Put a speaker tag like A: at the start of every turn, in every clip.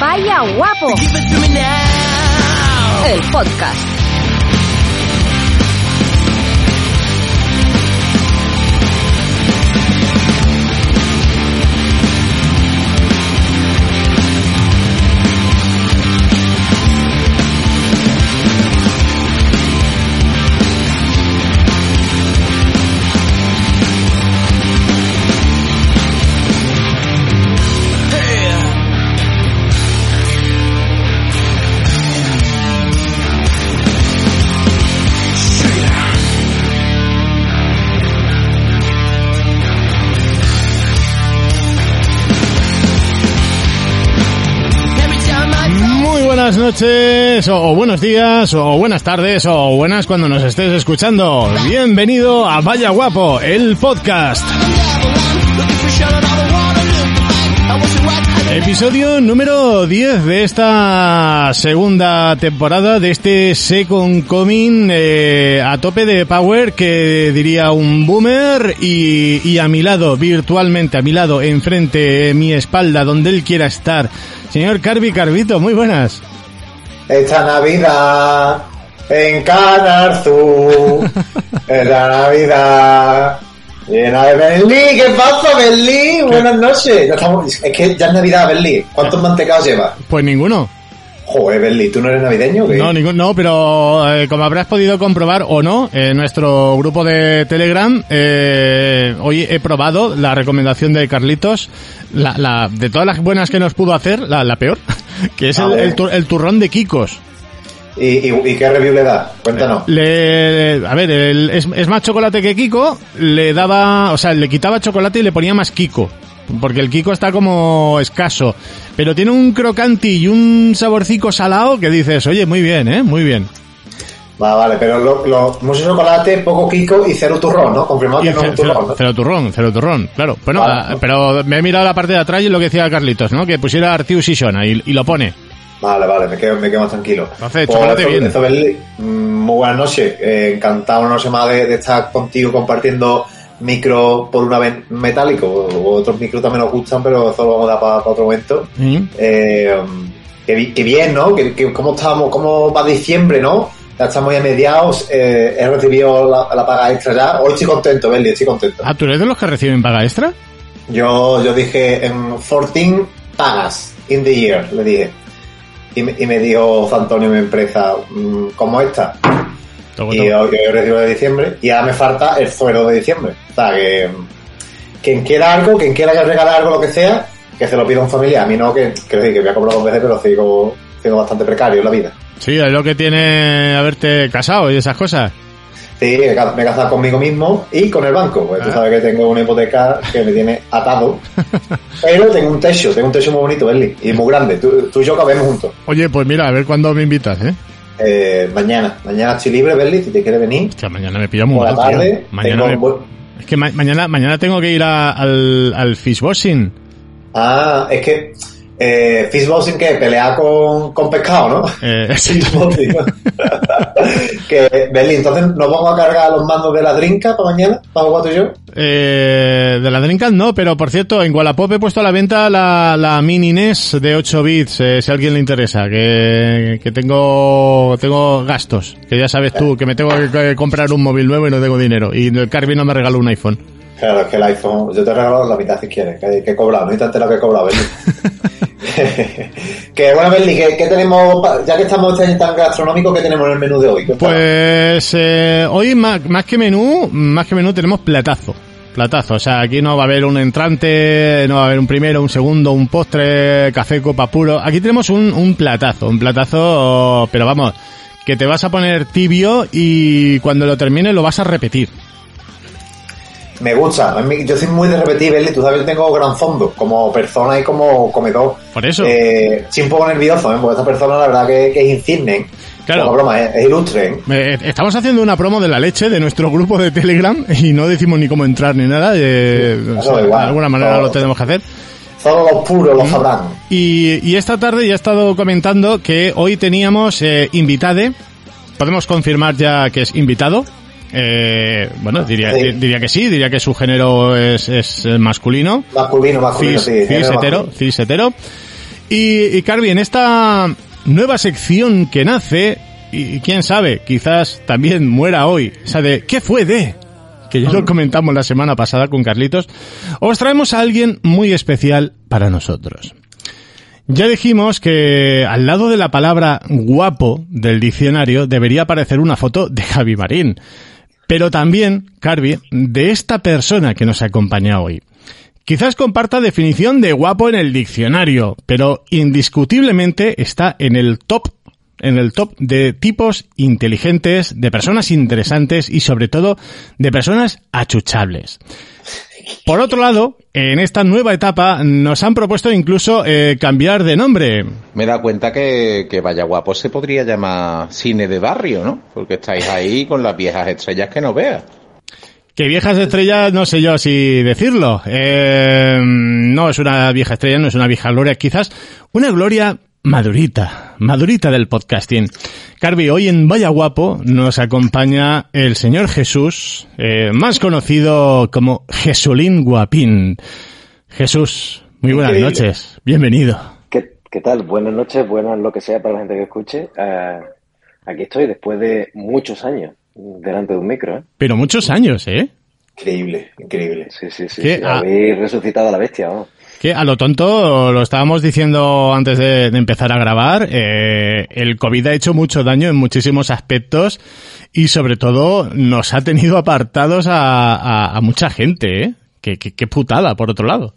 A: Vaya guapo. El podcast.
B: Buenas noches, o buenos días, o buenas tardes, o buenas cuando nos estés escuchando. Bienvenido a Vaya Guapo, el podcast. Episodio número 10 de esta segunda temporada de este Second Coming eh, a tope de power que diría un boomer y, y a mi lado, virtualmente a mi lado, enfrente, mi espalda, donde él quiera estar. Señor Carvi Carvito, muy buenas.
C: Esta Navidad en Canarzú es la Navidad llena de Berlín. ¿Qué pasa, Berlín? Buenas noches. Ya estamos- es que ya es Navidad, Berlín. ¿Cuántos mantecados llevas?
B: Pues ninguno.
C: Joder, Berlín, ¿tú no eres navideño? o qué?
B: No, ningún, no, pero eh, como habrás podido comprobar o no, en nuestro grupo de Telegram, eh, hoy he probado la recomendación de Carlitos, la, la, de todas las buenas que nos pudo hacer, la, la peor, que es
C: A
B: el, el, tur- el turrón de Kikos.
C: ¿Y, y, y qué review le da? Cuéntanos.
B: Le, a ver, el- es, es más chocolate que Kiko, le daba, o sea, le quitaba chocolate y le ponía más Kiko. Porque el Kiko está como escaso. Pero tiene un crocanti y un saborcico salado que dices, oye, muy bien, eh, muy bien.
C: Va, vale, pero lo, lo, mucho chocolate, poco Kiko y cero turrón, ¿no? Confirmado que no
B: cero,
C: turrón,
B: cero-
C: ¿no?
B: cero turrón, cero turrón, claro. Bueno,
C: Vale.
B: ah, pero me he mirado la parte de atrás y lo que decía Carlitos, ¿no? Que pusiera Artius y Shona y, y lo pone.
C: Vale, vale, me quedo, me quedo más tranquilo.
B: Entonces,
C: Pues
B: chocolate bien.
C: mm, muy buenas noches. Eh, encantado una noche más de, de estar contigo compartiendo micro por una vez metálico. Otros micros también nos gustan, pero eso lo vamos a dar para, otro momento.
B: ¿Mm?
C: Eh, que, bi- que bien, ¿no? Que, que cómo estamos, cómo va diciembre, ¿no? Ya estamos ya mediados, eh, he recibido la, la paga extra ya. Hoy estoy contento, Berli, estoy contento.
B: Ah, ¿tú eres de los que reciben paga extra?
C: Yo, yo dije en 14 pagas in the year, le dije. Y me, y me dijo Antonio, mi empresa, mm, ¿cómo está?
B: Toco,
C: Y yo, yo recibo de diciembre y ahora me falta el suero de diciembre. O sea, que quien quiera algo, quien quiera que regalar algo, lo que sea, que se lo pida un familiar. A mí no, que, que, que voy a cobrar dos veces, pero sigo, sigo bastante precario en la vida.
B: Sí, es lo que tiene haberte casado y esas cosas.
C: Sí, me he casado conmigo mismo y con el banco. Pues tú
B: Ah.
C: sabes que tengo una hipoteca que me tiene atado. Pero tengo un techo, tengo un techo muy bonito, Berli, y muy grande. Tú, tú y yo cabemos juntos.
B: Oye, pues mira, a ver cuándo me invitas, ¿eh?
C: Eh, mañana, mañana estoy libre, Berli, si te quieres venir.
B: Hostia, mañana me pilla muy
C: Por la
B: tío.
C: tarde,
B: Mañana me-
C: un buen-
B: Es que ma- mañana, mañana tengo que ir a- al, al fishwashing.
C: Ah, es que eh, fishboxing que pelea con, con pescado, ¿no?
B: Eh,
C: Fishboxing. que, entonces nos vamos a cargar los mandos de la drinka para mañana, para tú y yo.
B: Eh, de la Dreamcast no, pero por cierto, en Wallapop he puesto a la venta la, la Mini NES de 8 bits, eh, si a alguien le interesa, que, que tengo, tengo gastos, que ya sabes tú, que me tengo que, comprar un móvil nuevo y no tengo dinero, y el Carby no me regaló un iPhone.
C: Claro, es que el iPhone, yo te he regalado la mitad si quieres, que, que he cobrado, no hay tanto lo que he cobrado, Berli. que bueno, Berli, ¿qué, tenemos, ya que estamos tan gastronómico, ¿qué tenemos en el menú de hoy?
B: Pues eh, hoy más, más que menú, más que menú tenemos platazo. Platazo, o sea, aquí no va a haber un entrante, no va a haber un primero, un segundo, un postre, café, copa puro. Aquí tenemos un, un platazo, un platazo, pero vamos, que te vas a poner tibio y cuando lo termines lo vas a repetir.
C: Me gusta. A mí- yo soy muy de repetir, Belly. Tú sabes que tengo gran fondo como persona y como comedor.
B: Por eso.
C: Eh, un poco nervioso, ¿eh? porque esta persona la verdad que, que es insigne. ¿eh?
B: Claro.
C: Broma, ¿eh? es ilustre. ¿eh?
B: Eh, Estamos haciendo una promo de la leche de nuestro grupo de Telegram y no decimos ni cómo entrar ni nada. eh, o sea,
C: da igual.
B: de alguna manera
C: Todo.
B: lo tenemos que hacer.
C: Solo los puros lo sabrán.
B: Y, y esta tarde ya he estado comentando que hoy teníamos eh, invitade. Podemos confirmar ya que es invitado. Eh, bueno, diría,
C: Sí.
B: diría que sí, diría que su género es, es masculino.
C: Masculino, masculino,
B: Cis,
C: sí.
B: cis hetero, cis hetero. Y, y Carvi, en esta nueva sección que nace, y, y quién sabe, quizás también muera hoy, esa de ¿qué fue de? Que ya lo comentamos la semana pasada con Carlitos, os traemos a alguien muy especial para nosotros. Ya dijimos que al lado de la palabra guapo del diccionario debería aparecer una foto de Javi Marín. Pero también, Carvi, de esta persona que nos acompaña hoy. Quizás comparta definición de guapo en el diccionario, pero indiscutiblemente está en el top, en el top de tipos inteligentes, de personas interesantes y sobre todo de personas achuchables. Por otro lado, en esta nueva etapa nos han propuesto incluso eh, cambiar de nombre.
A: Me he dado cuenta que, que Vaya Guapo se podría llamar cine de barrio, ¿no? Porque estáis ahí con las viejas estrellas que no veas.
B: Que viejas estrellas, no sé yo si decirlo. Eh, no es una vieja estrella, no es una vieja gloria, quizás una gloria madurita, madurita del podcasting. Carvi, hoy en Vaya Guapo nos acompaña el señor Jesús, eh, más conocido como Jesulín Guapín. Jesús, muy buenas
C: Increíble.
B: noches, bienvenido.
D: ¿Qué, qué tal? Buenas noches, buenas lo que sea para la gente que escuche. Eh, aquí estoy después de muchos años delante de un micro. ¿eh?
B: Pero muchos años, ¿eh?
C: Increíble, increíble.
D: Sí, sí, sí. Sí.
B: Ah.
D: Habéis resucitado a la bestia. vamos.
B: Que a lo tonto, lo estábamos diciendo antes de, de empezar a grabar, eh, el COVID ha hecho mucho daño en muchísimos aspectos y sobre todo nos ha tenido apartados a, a- a mucha gente, ¿eh? Qué, qué- qué putada, por otro lado.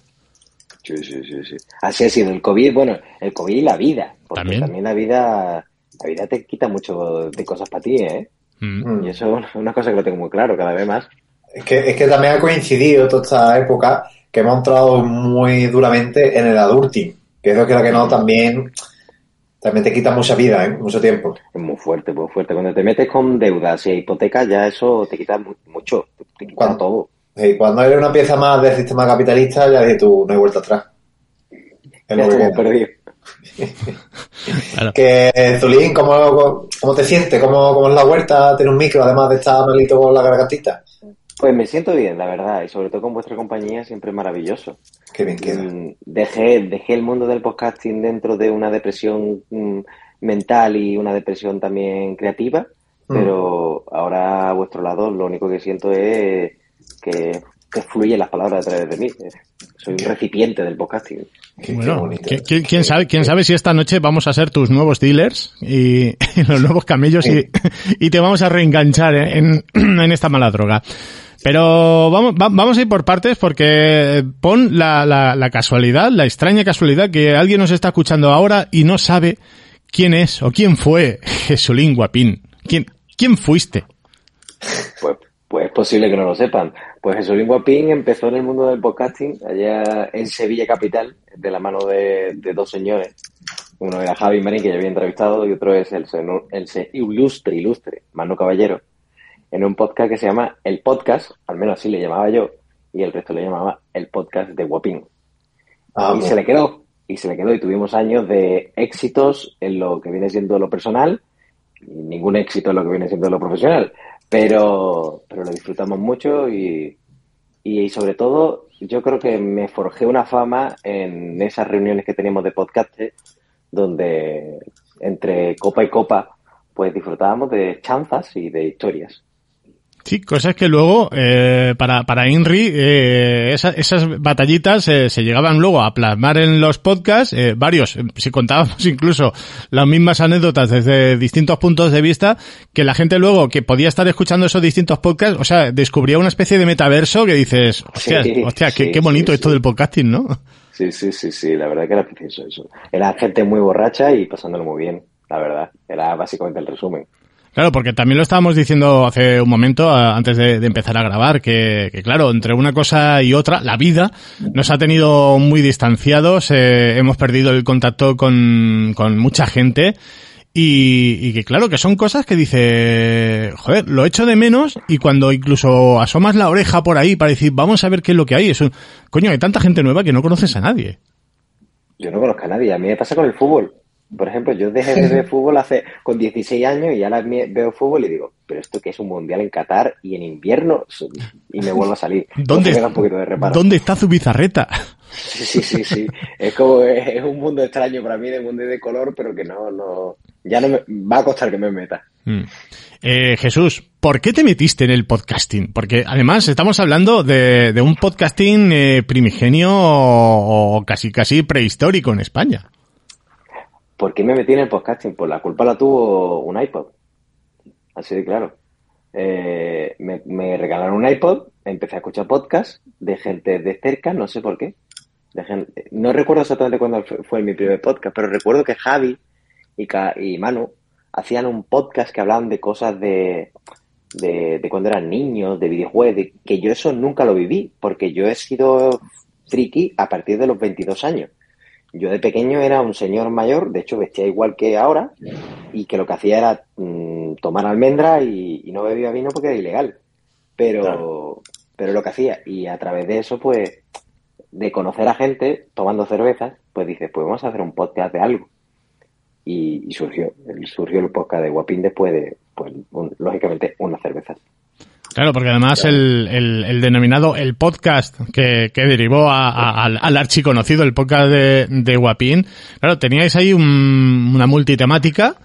D: Sí, sí, sí, sí. Así ha sido el COVID, bueno, el COVID y la vida. Porque
B: También.
D: también, la vida la vida te quita mucho de cosas para ti, ¿eh?
B: Mm.
C: Mm.
D: Y eso es una cosa que lo tengo muy claro cada vez más.
C: Es que, es que también ha coincidido toda esta época que hemos entrado muy duramente en el adulting, que es lo que, lo que no también, también te quita mucha vida, ¿eh? mucho tiempo.
D: Es muy fuerte, muy fuerte. Cuando te metes con deudas y hipotecas, ya eso te quita mu- mucho. Te quita
C: ¿Cuándo?
D: todo.
C: Y cuando eres una pieza más del sistema capitalista, ya dices tú, no hay vuelta atrás. Es
D: Ya
C: lo que.
B: Claro.
C: Que, Zulín, ¿cómo, ¿cómo te sientes? ¿Cómo, ¿Cómo es la vuelta? ¿Tener un micro además de estar malito con la gargantita?
D: Pues me siento bien, la verdad, y sobre todo con vuestra compañía siempre es maravilloso.
C: Qué bien queda.
D: Mm, Dejé, dejé el mundo del podcasting dentro de una depresión mm, mental y una depresión también creativa,
C: Mm.
D: pero ahora a vuestro lado lo único que siento es que, que fluyen las palabras a través de mí. Soy un recipiente del podcasting.
C: Qué, qué
B: Bueno,
C: bonito.
B: ¿qui- qui- ¿quién, sabe, quién sabe si esta noche vamos a ser tus nuevos dealers y, y los nuevos camellos y, y te vamos a reenganchar ¿eh? en, en esta mala droga. Pero vamos, va- vamos a ir por partes porque pon la, la, la casualidad, la extraña casualidad que alguien nos está escuchando ahora y no sabe quién es o quién fue Jesulín Guapín. ¿Quién, quién fuiste?
D: Pues, pues es posible que no lo sepan. Pues Jesulín Guapín empezó en el mundo del podcasting allá en Sevilla Capital, de la mano de, dos señores. Uno era Javi Marín, que ya había entrevistado, y otro es el, el se- ilustre, ilustre, Manu Caballero, en un podcast que se llama El Podcast, al menos así le llamaba yo, y el resto le llamaba El Podcast de Guapín.
C: Ah,
D: y se le quedó, y se le quedó, y tuvimos años de éxitos en lo que viene siendo lo personal, y ningún éxito en lo que viene siendo lo profesional, pero, pero lo disfrutamos mucho y, y sobre todo yo creo que me forjé una fama en esas reuniones que teníamos de podcast donde entre copa y copa pues disfrutábamos de chanzas y de historias.
B: Sí, cosas que luego, eh, para, para Inri, eh, esa- esas batallitas eh, se llegaban luego a plasmar en los podcasts, eh, varios, eh, si contábamos incluso las mismas anécdotas desde distintos puntos de vista, que la gente luego que podía estar escuchando esos distintos podcasts, o sea, descubría una especie de metaverso que dices, hostia,
D: Sí,
B: hostia, qué,
D: sí,
B: qué bonito
D: sí,
B: esto del podcasting, ¿no?
D: Sí, sí, sí, sí, la verdad que era precioso eso. Era gente muy borracha y pasándolo muy bien, la verdad. Era básicamente el resumen.
B: Claro, porque también lo estábamos diciendo hace un momento, antes de, empezar a grabar, que, claro, entre una cosa y otra, la vida nos ha tenido muy distanciados, eh, hemos perdido el contacto con, con mucha gente y, y, que claro, que son cosas que dice, joder, lo echo de menos y cuando incluso asomas la oreja por ahí para decir, vamos a ver qué es lo que hay, es un, coño, hay tanta gente nueva que no conoces a nadie.
D: Yo no conozco a nadie, a mí me pasa con el fútbol. Por ejemplo, yo dejé de ver fútbol hace con 16 años y ahora veo fútbol y digo, pero esto que es un mundial en Qatar y en invierno y me vuelvo a salir.
B: ¿Dónde, ¿Dónde está su bizarreta?
D: Sí, sí, sí, sí. Es como es un mundo extraño para mí de mundo de color, pero que no, no, ya no me, va a costar que me meta.
B: Mm. Eh, Jesús, ¿por qué te metiste en el podcasting? Porque además estamos hablando de, un podcasting eh, primigenio o, casi casi prehistórico en España.
D: ¿Por qué me metí en el podcasting? Pues la culpa la tuvo un iPod. Así de claro. Eh, me, regalaron un iPod, empecé a escuchar podcasts de gente de cerca, no sé por qué. no recuerdo exactamente cuándo fue, mi primer podcast, pero recuerdo que Javi y, y Manu hacían un podcast que hablaban de cosas de, de, cuando eran niños, de videojuegos, de, que yo eso nunca lo viví, porque yo he sido friki a partir de los 22 años. Yo de pequeño era un señor mayor, de hecho vestía igual que ahora, y que lo que hacía era mm, tomar almendra y, no bebía vino porque era ilegal. Pero, pero lo que hacía, y a través de eso, pues, de conocer a gente tomando cervezas, pues dices, pues vamos a hacer un podcast de algo. Y, surgió, surgió el podcast de Guapín después de, pues, lógicamente, una cerveza.
B: Claro, porque además el, el, denominado el podcast que, que derivó al, al archiconocido, el podcast de, de Guapín, claro, teníais ahí una multitemática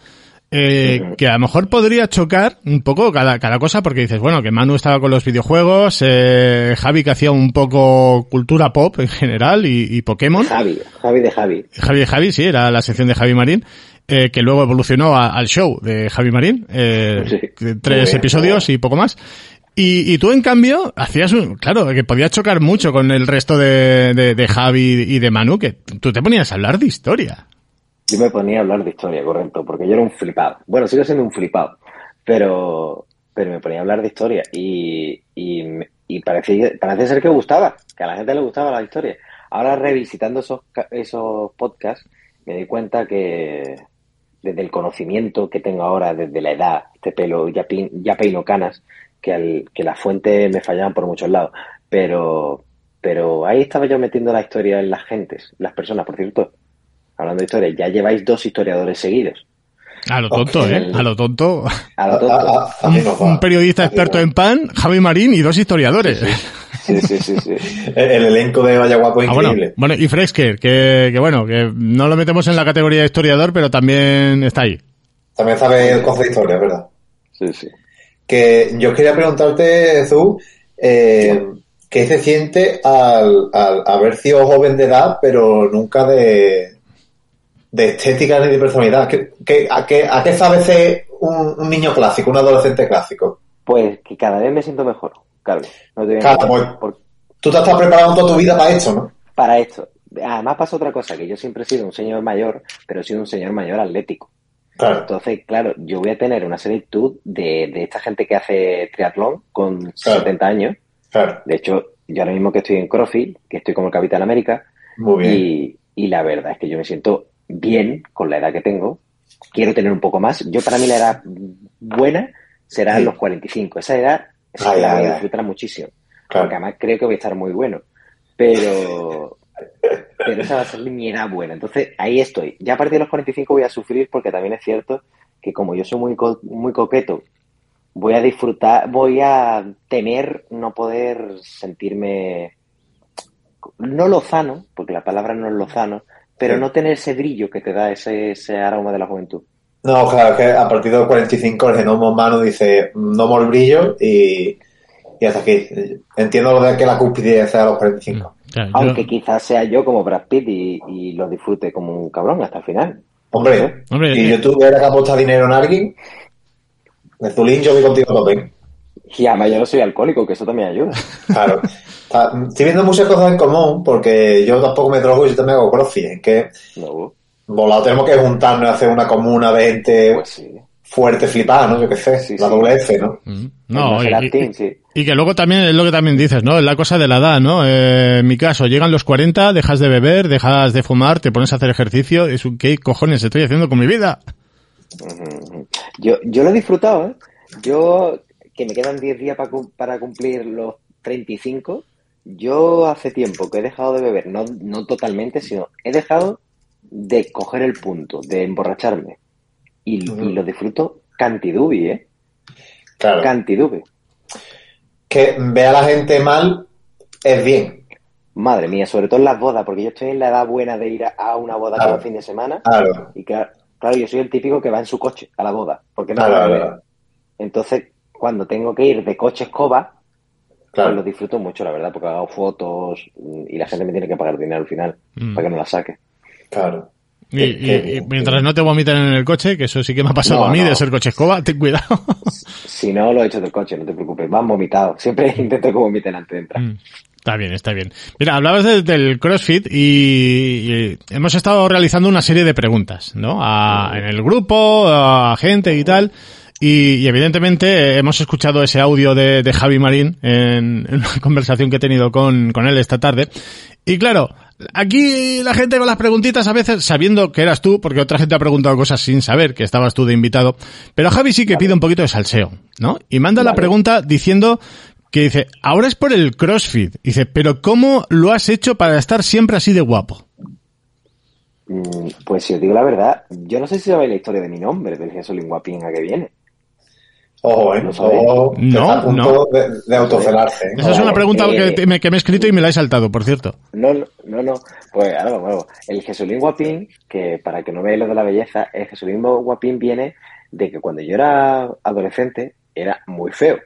B: eh, que a lo mejor podría chocar un poco cada, cada cosa porque dices, bueno, que Manu estaba con los videojuegos, eh, Javi que hacía un poco cultura pop en general y, y Pokémon.
D: Javi, Javi de Javi.
B: Javi de Javi, sí, era la sección de Javi Marín. Eh, que luego evolucionó al show de Javi Marín, eh, tres episodios y poco más. Y, y, tú, en cambio, hacías un... Claro, que podías chocar mucho con el resto de, de, Javi y de Manu, que tú te ponías a hablar de historia.
D: Yo me ponía a hablar de historia, correcto, porque yo era un flipado. Bueno, sigo siendo un flipado, pero, pero me ponía a hablar de historia y, y, y parece, parece ser que gustaba, que a la gente le gustaba la historia. Ahora, revisitando esos, esos podcasts, me di cuenta que desde el conocimiento que tengo ahora, desde la edad, este pelo ya, ya peino canas, que, al, que las fuentes me fallaban por muchos lados. Pero, pero ahí estaba yo metiendo la historia en las gentes, las personas, por cierto. Hablando de historia, ya lleváis dos historiadores seguidos.
B: A lo tonto, ¿eh? A lo tonto.
D: A lo tonto.
B: un, periodista experto en pan, Javi Marín y dos historiadores.
D: Sí, sí, sí. sí,
C: El, elenco de Vaya Guapo es ah, increíble.
B: Bueno, y Fresker, que, que, bueno, que no lo metemos en la categoría de historiador, pero también está ahí.
C: También sabe el de historia, ¿verdad?
D: Sí, sí
C: que yo quería preguntarte, Zu, eh, ¿qué se siente al, haber sido joven de edad, pero nunca de, de estética ni de personalidad? ¿Qué, a, qué, ¿A qué sabe ser un, niño clásico, un adolescente clásico?
D: Pues que cada vez me siento mejor, claro.
C: Pues, tú te has preparado toda tu vida para esto, ¿no?
D: Para esto. Además pasa otra cosa, que yo siempre he sido un señor mayor, pero he sido un señor mayor atlético. Entonces, claro, yo voy a tener una similitud de, de esta gente que hace triatlón con 70 años. De hecho, yo ahora mismo que estoy en CrossFit, que estoy como el Capitán América, Y, la verdad es que yo me siento bien con la edad que tengo. Quiero tener un poco más. Yo para mí la edad buena será los 45. Esa edad, esa edad me disfrutará muchísimo. Porque además creo que voy a estar muy bueno. Pero, pero esa va a ser mi edad buena. Entonces, ahí estoy. Ya a partir de los 45 voy a sufrir porque también es cierto que como yo soy muy, muy coqueto, voy a disfrutar, voy a temer no poder sentirme, no lozano, porque la palabra no es lozano, pero no tener ese brillo que te da ese, ese aroma de la juventud.
C: No, claro, que a partir de los 45 el genoma humano dice no el brillo y, y hasta aquí. Entiendo lo de que la cúspide sea a los 45.
D: Aunque quizás sea yo como Brad Pitt y, lo disfrute como un cabrón hasta el final.
C: Hombre, si eh, yo tuviera que apostar dinero en alguien, de Zulín yo voy contigo también.
D: Y además yo no soy alcohólico, que eso también ayuda.
C: Claro. Estoy viendo muchas cosas en común, porque yo tampoco me drogo y yo también hago crossfit. Es que no. volado tenemos que juntarnos y hacer una comuna de gente
D: pues
C: fuerte flipada, ¿no? Yo qué sé,
D: Sí,
C: la
D: sí.
C: doble F, ¿no?
B: Mm.
D: El
B: No, y,
D: sí.
B: y que luego también es lo que también dices, ¿no? Es la cosa de la edad, ¿no? Eh, en mi caso, llegan los 40, dejas de beber, dejas de fumar, te pones a hacer ejercicio. Es un, ¿qué cojones estoy haciendo con mi vida?
D: Yo, yo lo he disfrutado, ¿eh? Yo, que me quedan 10 días para, para cumplir los 35, yo hace tiempo que he dejado de beber, no, no totalmente, sino he dejado de coger el punto, de emborracharme. Y, y lo disfruto cantidubi, ¿eh?
C: Claro.
D: Cantidubi.
C: que ve a la gente mal es bien.
D: Madre mía, sobre todo en las bodas, porque yo estoy en la edad buena de ir a, una boda
C: Claro.
D: cada fin de semana.
C: Claro.
D: Y claro, claro, yo soy el típico que va en su coche a la boda, porque no
C: Claro.
D: Entonces, cuando tengo que ir de coche escoba,
C: Claro.
D: pues lo disfruto mucho, la verdad, porque hago fotos y la gente me tiene que pagar dinero al final
B: Mm.
D: para que me la saque.
C: Claro.
B: Y, y- y mientras no te vomiten en el coche, que eso sí que me ha pasado
D: No,
B: a mí
D: no.
B: de ser coche escoba, ten cuidado.
D: Si no, lo he hecho del coche, no te preocupes, van vomitados. Siempre intento que vomiten antes de entrar.
B: Mm, Está bien, está bien. Mira, hablabas de- del CrossFit y, y hemos estado realizando una serie de preguntas, ¿no? A- en el grupo, a gente y tal. Y, y evidentemente eh, hemos escuchado ese audio de, de Javi Marín en, en una conversación que he tenido con, con él esta tarde. Y claro, aquí la gente con las preguntitas a veces sabiendo que eras tú, porque otra gente ha preguntado cosas sin saber que estabas tú de invitado. Pero Javi sí que pide un poquito de salseo, ¿no? Y manda la pregunta diciendo que dice, ahora es por el CrossFit. Dice, pero ¿cómo lo has hecho para estar siempre así de guapo?
D: Mm, Pues si os digo la verdad, yo no sé si sabéis la historia de mi nombre, del Jesús Guapín a que viene.
C: Ojo, ¿eh?
D: ¿Lo?
C: Ojo,
B: No,
C: está a punto
B: no.
C: de, de autocenarse. ¿eh?
B: Esa es una pregunta
D: eh,
B: que, te- me, que me he escrito y me la he saltado, por cierto.
D: No, no, no, no. Pues ahora vamos, vamos. El Jesulín Guapín, que para que no veáis lo de la belleza, el Jesulín Guapín viene de que cuando yo era adolescente era muy feo.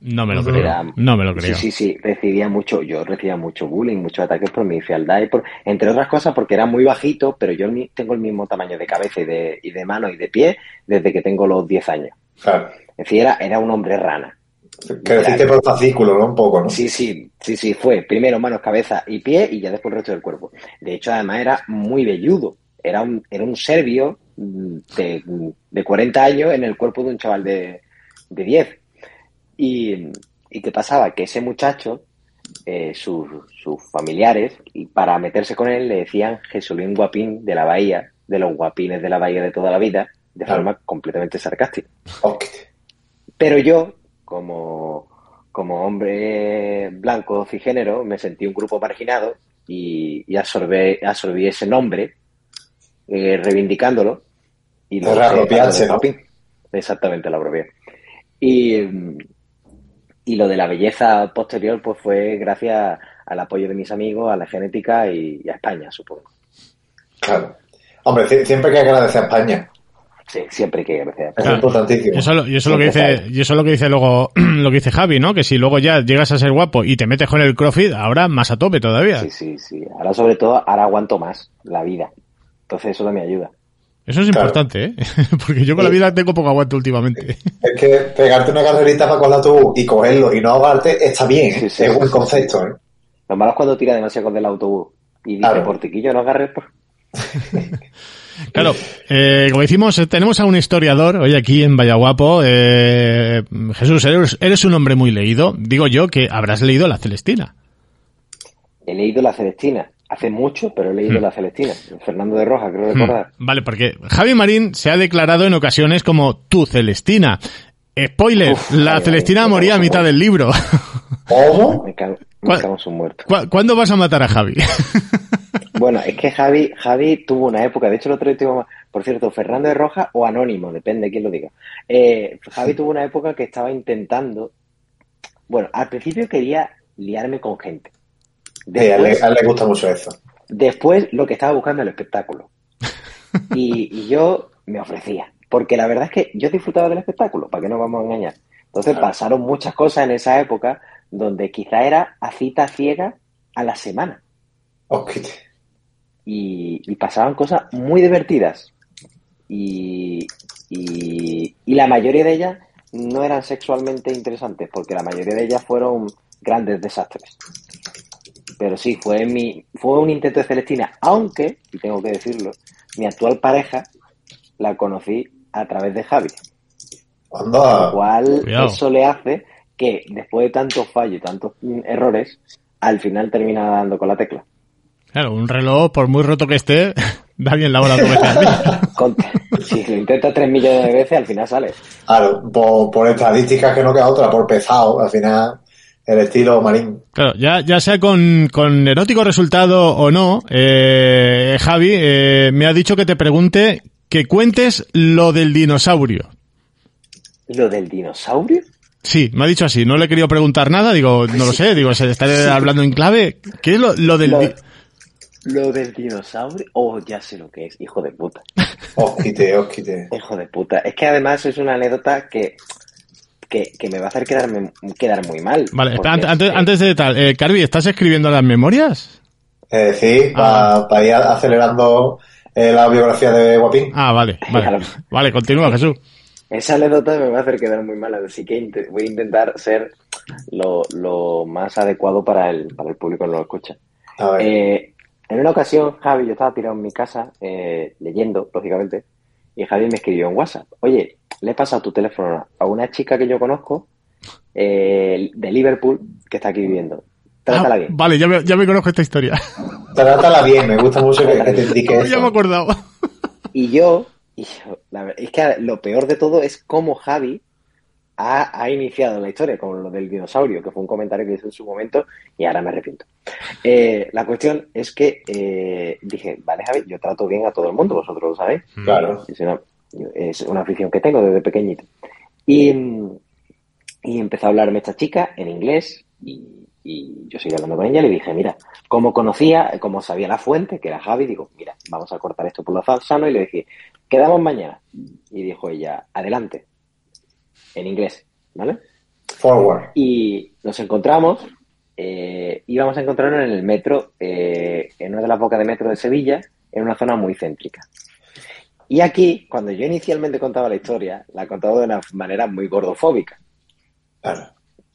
B: No me lo creo.
D: Era-
B: No me lo creo.
D: Sí, sí, sí, recibía mucho, yo recibía mucho bullying, muchos ataques por mi fealdad y por, entre otras cosas porque era muy bajito, pero yo tengo el mismo tamaño de cabeza y de, y de mano y de pie desde que tengo los 10 años.
C: Claro.
D: Era, era un hombre rana.
C: Que deciste por fascículo, ¿no? Un poco, ¿no?
D: Sí, sí, sí, sí, fue primero manos, cabeza y pie y ya después el resto del cuerpo. De hecho, además era muy velludo. Era un, era un serbio mm, de, de 40 años en el cuerpo de un chaval de, de 10. Y, ¿Y qué pasaba? Que ese muchacho, eh, sus, sus familiares, y para meterse con él le decían Jesulín Guapín de la Bahía, de los guapines de la Bahía de toda la vida, de
C: Claro.
D: forma completamente sarcástica.
C: Ok.
D: Pero yo, como, como hombre blanco cisgénero, me sentí un grupo marginado y, y absorbé, absorbí ese nombre, eh, reivindicándolo. Y lo de
C: ¿no?
D: Exactamente, lo apropié. Y, y lo de la belleza posterior, pues fue gracias al apoyo de mis amigos, a la genética y, y a España, supongo.
C: Claro. Hombre, sie- siempre hay que agradecer a España.
D: Sí, siempre hay que agradecer. a
C: Es.
B: Claro.
C: importantísimo.
B: Y eso, lo- y eso lo que dice, y eso lo que dice luego, lo que dice Javi, ¿no? Que si luego ya llegas a ser guapo y te metes con el CrossFit, ahora más a tope todavía.
D: Sí, sí, sí. Ahora, sobre todo, ahora aguanto más la vida. Entonces, eso también ayuda.
B: Eso es
C: Claro.
B: importante, ¿eh? Porque yo con la vida tengo poco aguante últimamente.
C: Es que pegarte una carrerita para con la tu y cogerlo y no ahogarte está bien.
D: Sí, sí,
C: es
D: sí,
C: un
D: sí,
C: concepto, ¿eh?
D: Lo malo es cuando tira demasiado con del autobús y dice,
C: Claro.
D: por tiquillo, no agarres por...
B: Claro, eh, como decimos, eh, tenemos a un historiador hoy aquí en Vallaguapo. Eh, Jesús, eres, eres un hombre muy leído. Digo yo que habrás leído La Celestina.
D: He leído La Celestina. Hace mucho, pero he leído
B: Hmm.
D: La Celestina. Fernando de Roja, creo recordar.
B: Vale, porque Javi Marín se ha declarado en ocasiones como tu Celestina. Spoiler,
D: Uf,
B: la Celestina moría a
D: ¿cómo se
B: mitad del libro.
C: ¿Cómo?
D: Me me
B: ¿Cuál-
D: cago en su muerto.
B: ¿Cu- ¿Cuándo vas a matar a Javi?
D: Bueno, es que Javi, Javi tuvo una época, de hecho el otro día por cierto, Fernando de Roja o Anónimo, depende de quién lo diga. Eh, Javi tuvo una época que estaba intentando, bueno, al principio quería liarme con gente.
C: Sí, a, él, le-
D: Después,
C: a él le gusta mucho eso.
D: después lo que estaba buscando el espectáculo. Y, y yo me ofrecía, porque la verdad es que yo disfrutaba del espectáculo, ¿para qué nos vamos a engañar? Entonces
C: Claro.
D: pasaron muchas cosas en esa época donde quizá era a cita ciega a la semana. Y, y pasaban cosas muy divertidas. Y, y, y la mayoría de ellas no eran sexualmente interesantes, porque la mayoría de ellas fueron grandes desastres. Pero sí, fue, mi, fue un intento de Celestina, aunque, y tengo que decirlo, mi actual pareja la conocí a través de Javi.
C: Anda.
D: Lo cual
B: Cuidado.
D: eso le hace que después de tantos fallos y tantos mm, errores, al final termina dando con la tecla.
B: Claro, un reloj, por muy roto que esté, da bien la hora
D: si lo intenta tres millones de veces, al final sale.
C: Claro, por, por estadísticas que no queda otra, por pesado, al final, el estilo marín.
B: Claro, ya, ya sea con, con erótico resultado o no, eh, Javi eh, me ha dicho que te pregunte que cuentes lo del dinosaurio.
D: ¿Lo del dinosaurio?
B: Sí, me ha dicho así, no le he querido preguntar nada, digo, no lo sé, digo, se estaré hablando en clave. ¿Qué es lo, lo del...
D: Lo, lo del dinosaurio. Oh, ya sé lo que es, hijo de puta.
C: Osquite, osquite.
D: Hijo de puta. Es que además es una anécdota que, que, que me va a hacer quedarme, quedar muy mal.
B: Vale, antes, antes, antes de tal, eh, Carvi, ¿estás escribiendo las memorias?
C: Eh, sí,
B: Ah.
C: para ir acelerando eh, la biografía de Guapín.
B: Ah, vale, vale. Vale, continúa, Jesús.
D: Esa anécdota me va a hacer quedar muy mal, así que voy a intentar ser lo, lo más adecuado para el, para el público que lo escucha.
C: A ver.
D: Eh, en una ocasión, Javi, yo estaba tirado en mi casa eh, leyendo, lógicamente, y Javi me escribió en WhatsApp, oye, le he pasado tu teléfono a una chica que yo conozco eh, de Liverpool que está aquí viviendo. Trátala
B: Ah,
D: bien.
B: Vale, ya me, ya me conozco esta historia.
C: Trátala bien, me gusta mucho que, que te indique
B: ya me he acordado.
D: Y yo, y yo, la es que lo peor de todo es cómo Javi ha, ha iniciado la historia con lo del dinosaurio, que fue un comentario que hizo en su momento y ahora me arrepiento. Eh, la cuestión es que eh, dije, vale Javi, yo trato bien a todo el mundo, vosotros lo sabéis.
C: Claro.
D: Es una, es una afición que tengo desde pequeñito. Y, mm, y empezó a hablarme esta chica en inglés y, y yo seguí hablando con ella y le dije, mira, como conocía, como sabía la fuente, que era Javi, digo, mira, vamos a cortar esto por lo sano y le dije, quedamos mañana. Y dijo ella, adelante, en inglés, ¿vale?
C: Forward.
D: Y nos encontramos, eh, íbamos a encontrarnos en el metro, eh, en una de las bocas de metro de Sevilla, en una zona muy céntrica. Y aquí, cuando yo inicialmente contaba la historia, la contaba de una manera muy gordofóbica.
C: Claro.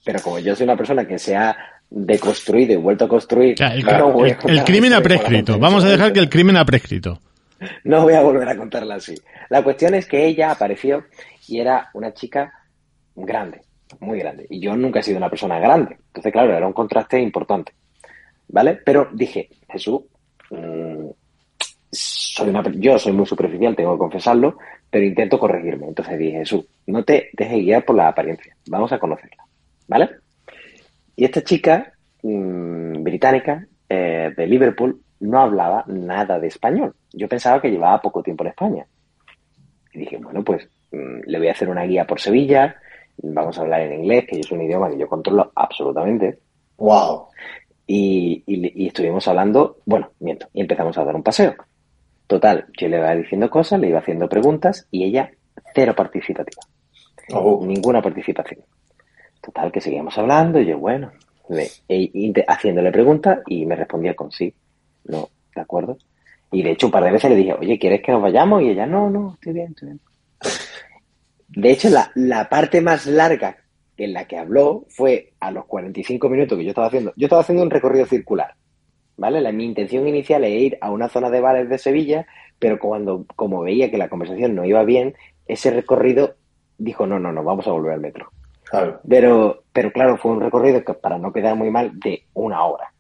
D: Pero como yo soy una persona que se ha deconstruido y vuelto a construir,
B: Ya, el,
D: no voy a
B: el- crimen ha prescrito. Vamos a dejar que el crimen ha prescrito.
D: No voy a volver a contarla así. La cuestión es que ella apareció y era una chica grande, muy grande. Y yo nunca he sido una persona grande. Entonces, claro, era un contraste importante. ¿Vale? Pero dije, Jesús, mm, soy yo soy muy superficial, tengo que confesarlo, pero intento corregirme. Entonces dije, Jesús, no te dejes guiar por la apariencia. Vamos a conocerla. ¿Vale? Y esta chica mm, británica eh, de Liverpool no hablaba nada de español. Yo pensaba que llevaba poco tiempo en España. Y dije, bueno, pues mm, le voy a hacer una guía por Sevilla, vamos a hablar en inglés, que es un idioma que yo controlo absolutamente.
C: Wow.
D: Y, y- y estuvimos hablando, bueno, miento, y empezamos a dar un paseo. Total, yo le iba diciendo cosas, le iba haciendo preguntas y ella cero participativa
C: Oh,
D: ninguna participación. Total, que seguíamos hablando y yo, bueno, le- e- haciéndole preguntas y me respondía con sí. No, ¿de acuerdo? Y de hecho un par de veces le dije, oye, ¿quieres que nos vayamos? Y ella, no, no, estoy bien, estoy bien. De hecho, la, la parte más larga en la que habló fue a los 45 minutos que yo estaba haciendo. Yo estaba haciendo un recorrido circular, ¿vale? La, mi intención inicial era ir a una zona de bares de Sevilla, pero cuando, como veía que la conversación no iba bien, ese recorrido dijo, no, no, no, vamos a volver al metro.
C: claro.
D: Pero, pero claro, fue un recorrido que para no quedar muy mal de una hora.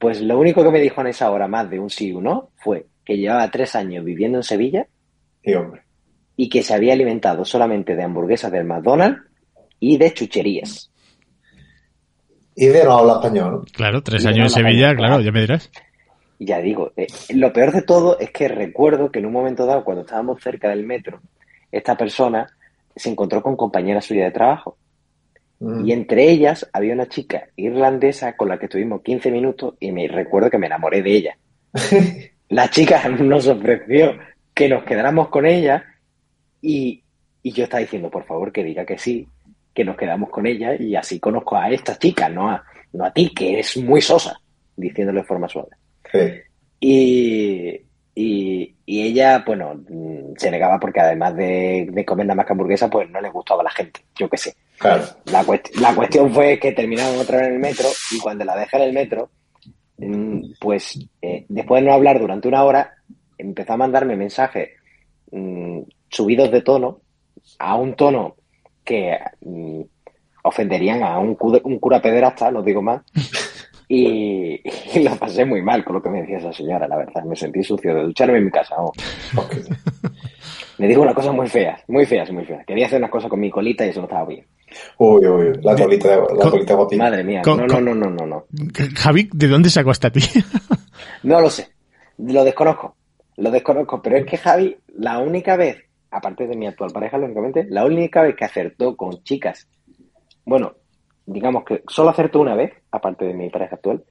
D: Pues lo único que me dijo en esa hora más de un sí o no fue que llevaba tres años viviendo en Sevilla
C: Sí, hombre.
D: y que se había alimentado solamente de hamburguesas del McDonald's y de chucherías.
C: Y de no habla español.
B: Claro, tres
D: Y
B: años en
D: no
B: Sevilla, claro, ya me dirás.
D: Y ya digo, eh, lo peor de todo es que recuerdo que en un momento dado, cuando estábamos cerca del metro, esta persona se encontró con compañera suya de trabajo.
C: Mm.
D: Y entre ellas había una chica irlandesa con la que estuvimos 15 minutos y me recuerdo que me enamoré de ella. La chica nos ofreció que nos quedáramos con ella y, y yo estaba diciendo, por favor, que diga que sí, que nos quedamos con ella y así conozco a esta chica, no a, no a ti, que eres muy sosa, diciéndole de forma suave.
C: Sí.
D: Y, y, y ella, bueno, mm, se negaba porque además de, de comer nada más que hamburguesa, pues no le gustaba a la gente, yo qué sé.
C: Claro.
D: La, cuest- la cuestión fue que terminaron otra vez en el metro y cuando la dejé en el metro, mm, pues eh, después de no hablar durante una hora, empezó a mandarme mensajes mm, subidos de tono a un tono que mm, ofenderían a un, cu- un cura pederasta, no digo más. Y, y lo pasé muy mal con lo que me decía esa señora, la verdad. Me sentí sucio de ducharme en mi casa. Me dijo una cosa muy fea, muy fea, muy fea. Quería hacer unas cosas con mi colita y eso no estaba bien.
C: Uy, uy, uy, la colita de, la
B: Co-
C: colita de botín.
D: Madre mía, no, no, no, no, no, no.
B: Javi, ¿de dónde sacó esta tía?
D: No lo sé, lo desconozco, lo desconozco, pero es que Javi, la única vez, aparte de mi actual pareja, lógicamente, la única vez que acertó con chicas, bueno, digamos que solo acertó una vez, aparte de mi pareja actual,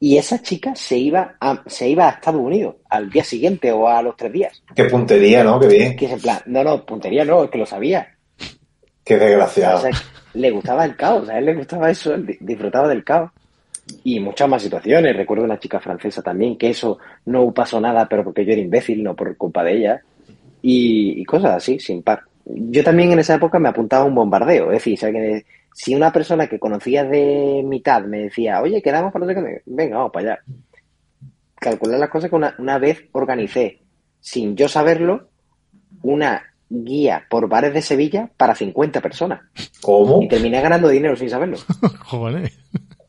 D: y esa chica se iba a, se iba a Estados Unidos al día siguiente o a los tres días.
C: Qué puntería, ¿no? Qué bien.
D: Que es en plan, no, no, puntería no, es que lo sabía.
C: Qué
D: O
C: desgraciado.
D: sea, le gustaba el caos, a él le gustaba eso, él disfrutaba del caos. Y muchas más situaciones. Recuerdo una chica francesa también, que eso no pasó nada, pero porque yo era imbécil, no por culpa de ella. Y, y cosas así, sin par. Yo también en esa época me apuntaba a un bombardeo. Es decir, si, alguien- si una persona que conocía de mitad me decía, oye, quedamos para sé qué", venga, vamos para allá. Calcular las cosas que una, una vez organicé, sin yo saberlo, una guía por bares de Sevilla para 50 personas.
C: ¿Cómo?
D: Y terminé ganando dinero sin saberlo.
B: Joder.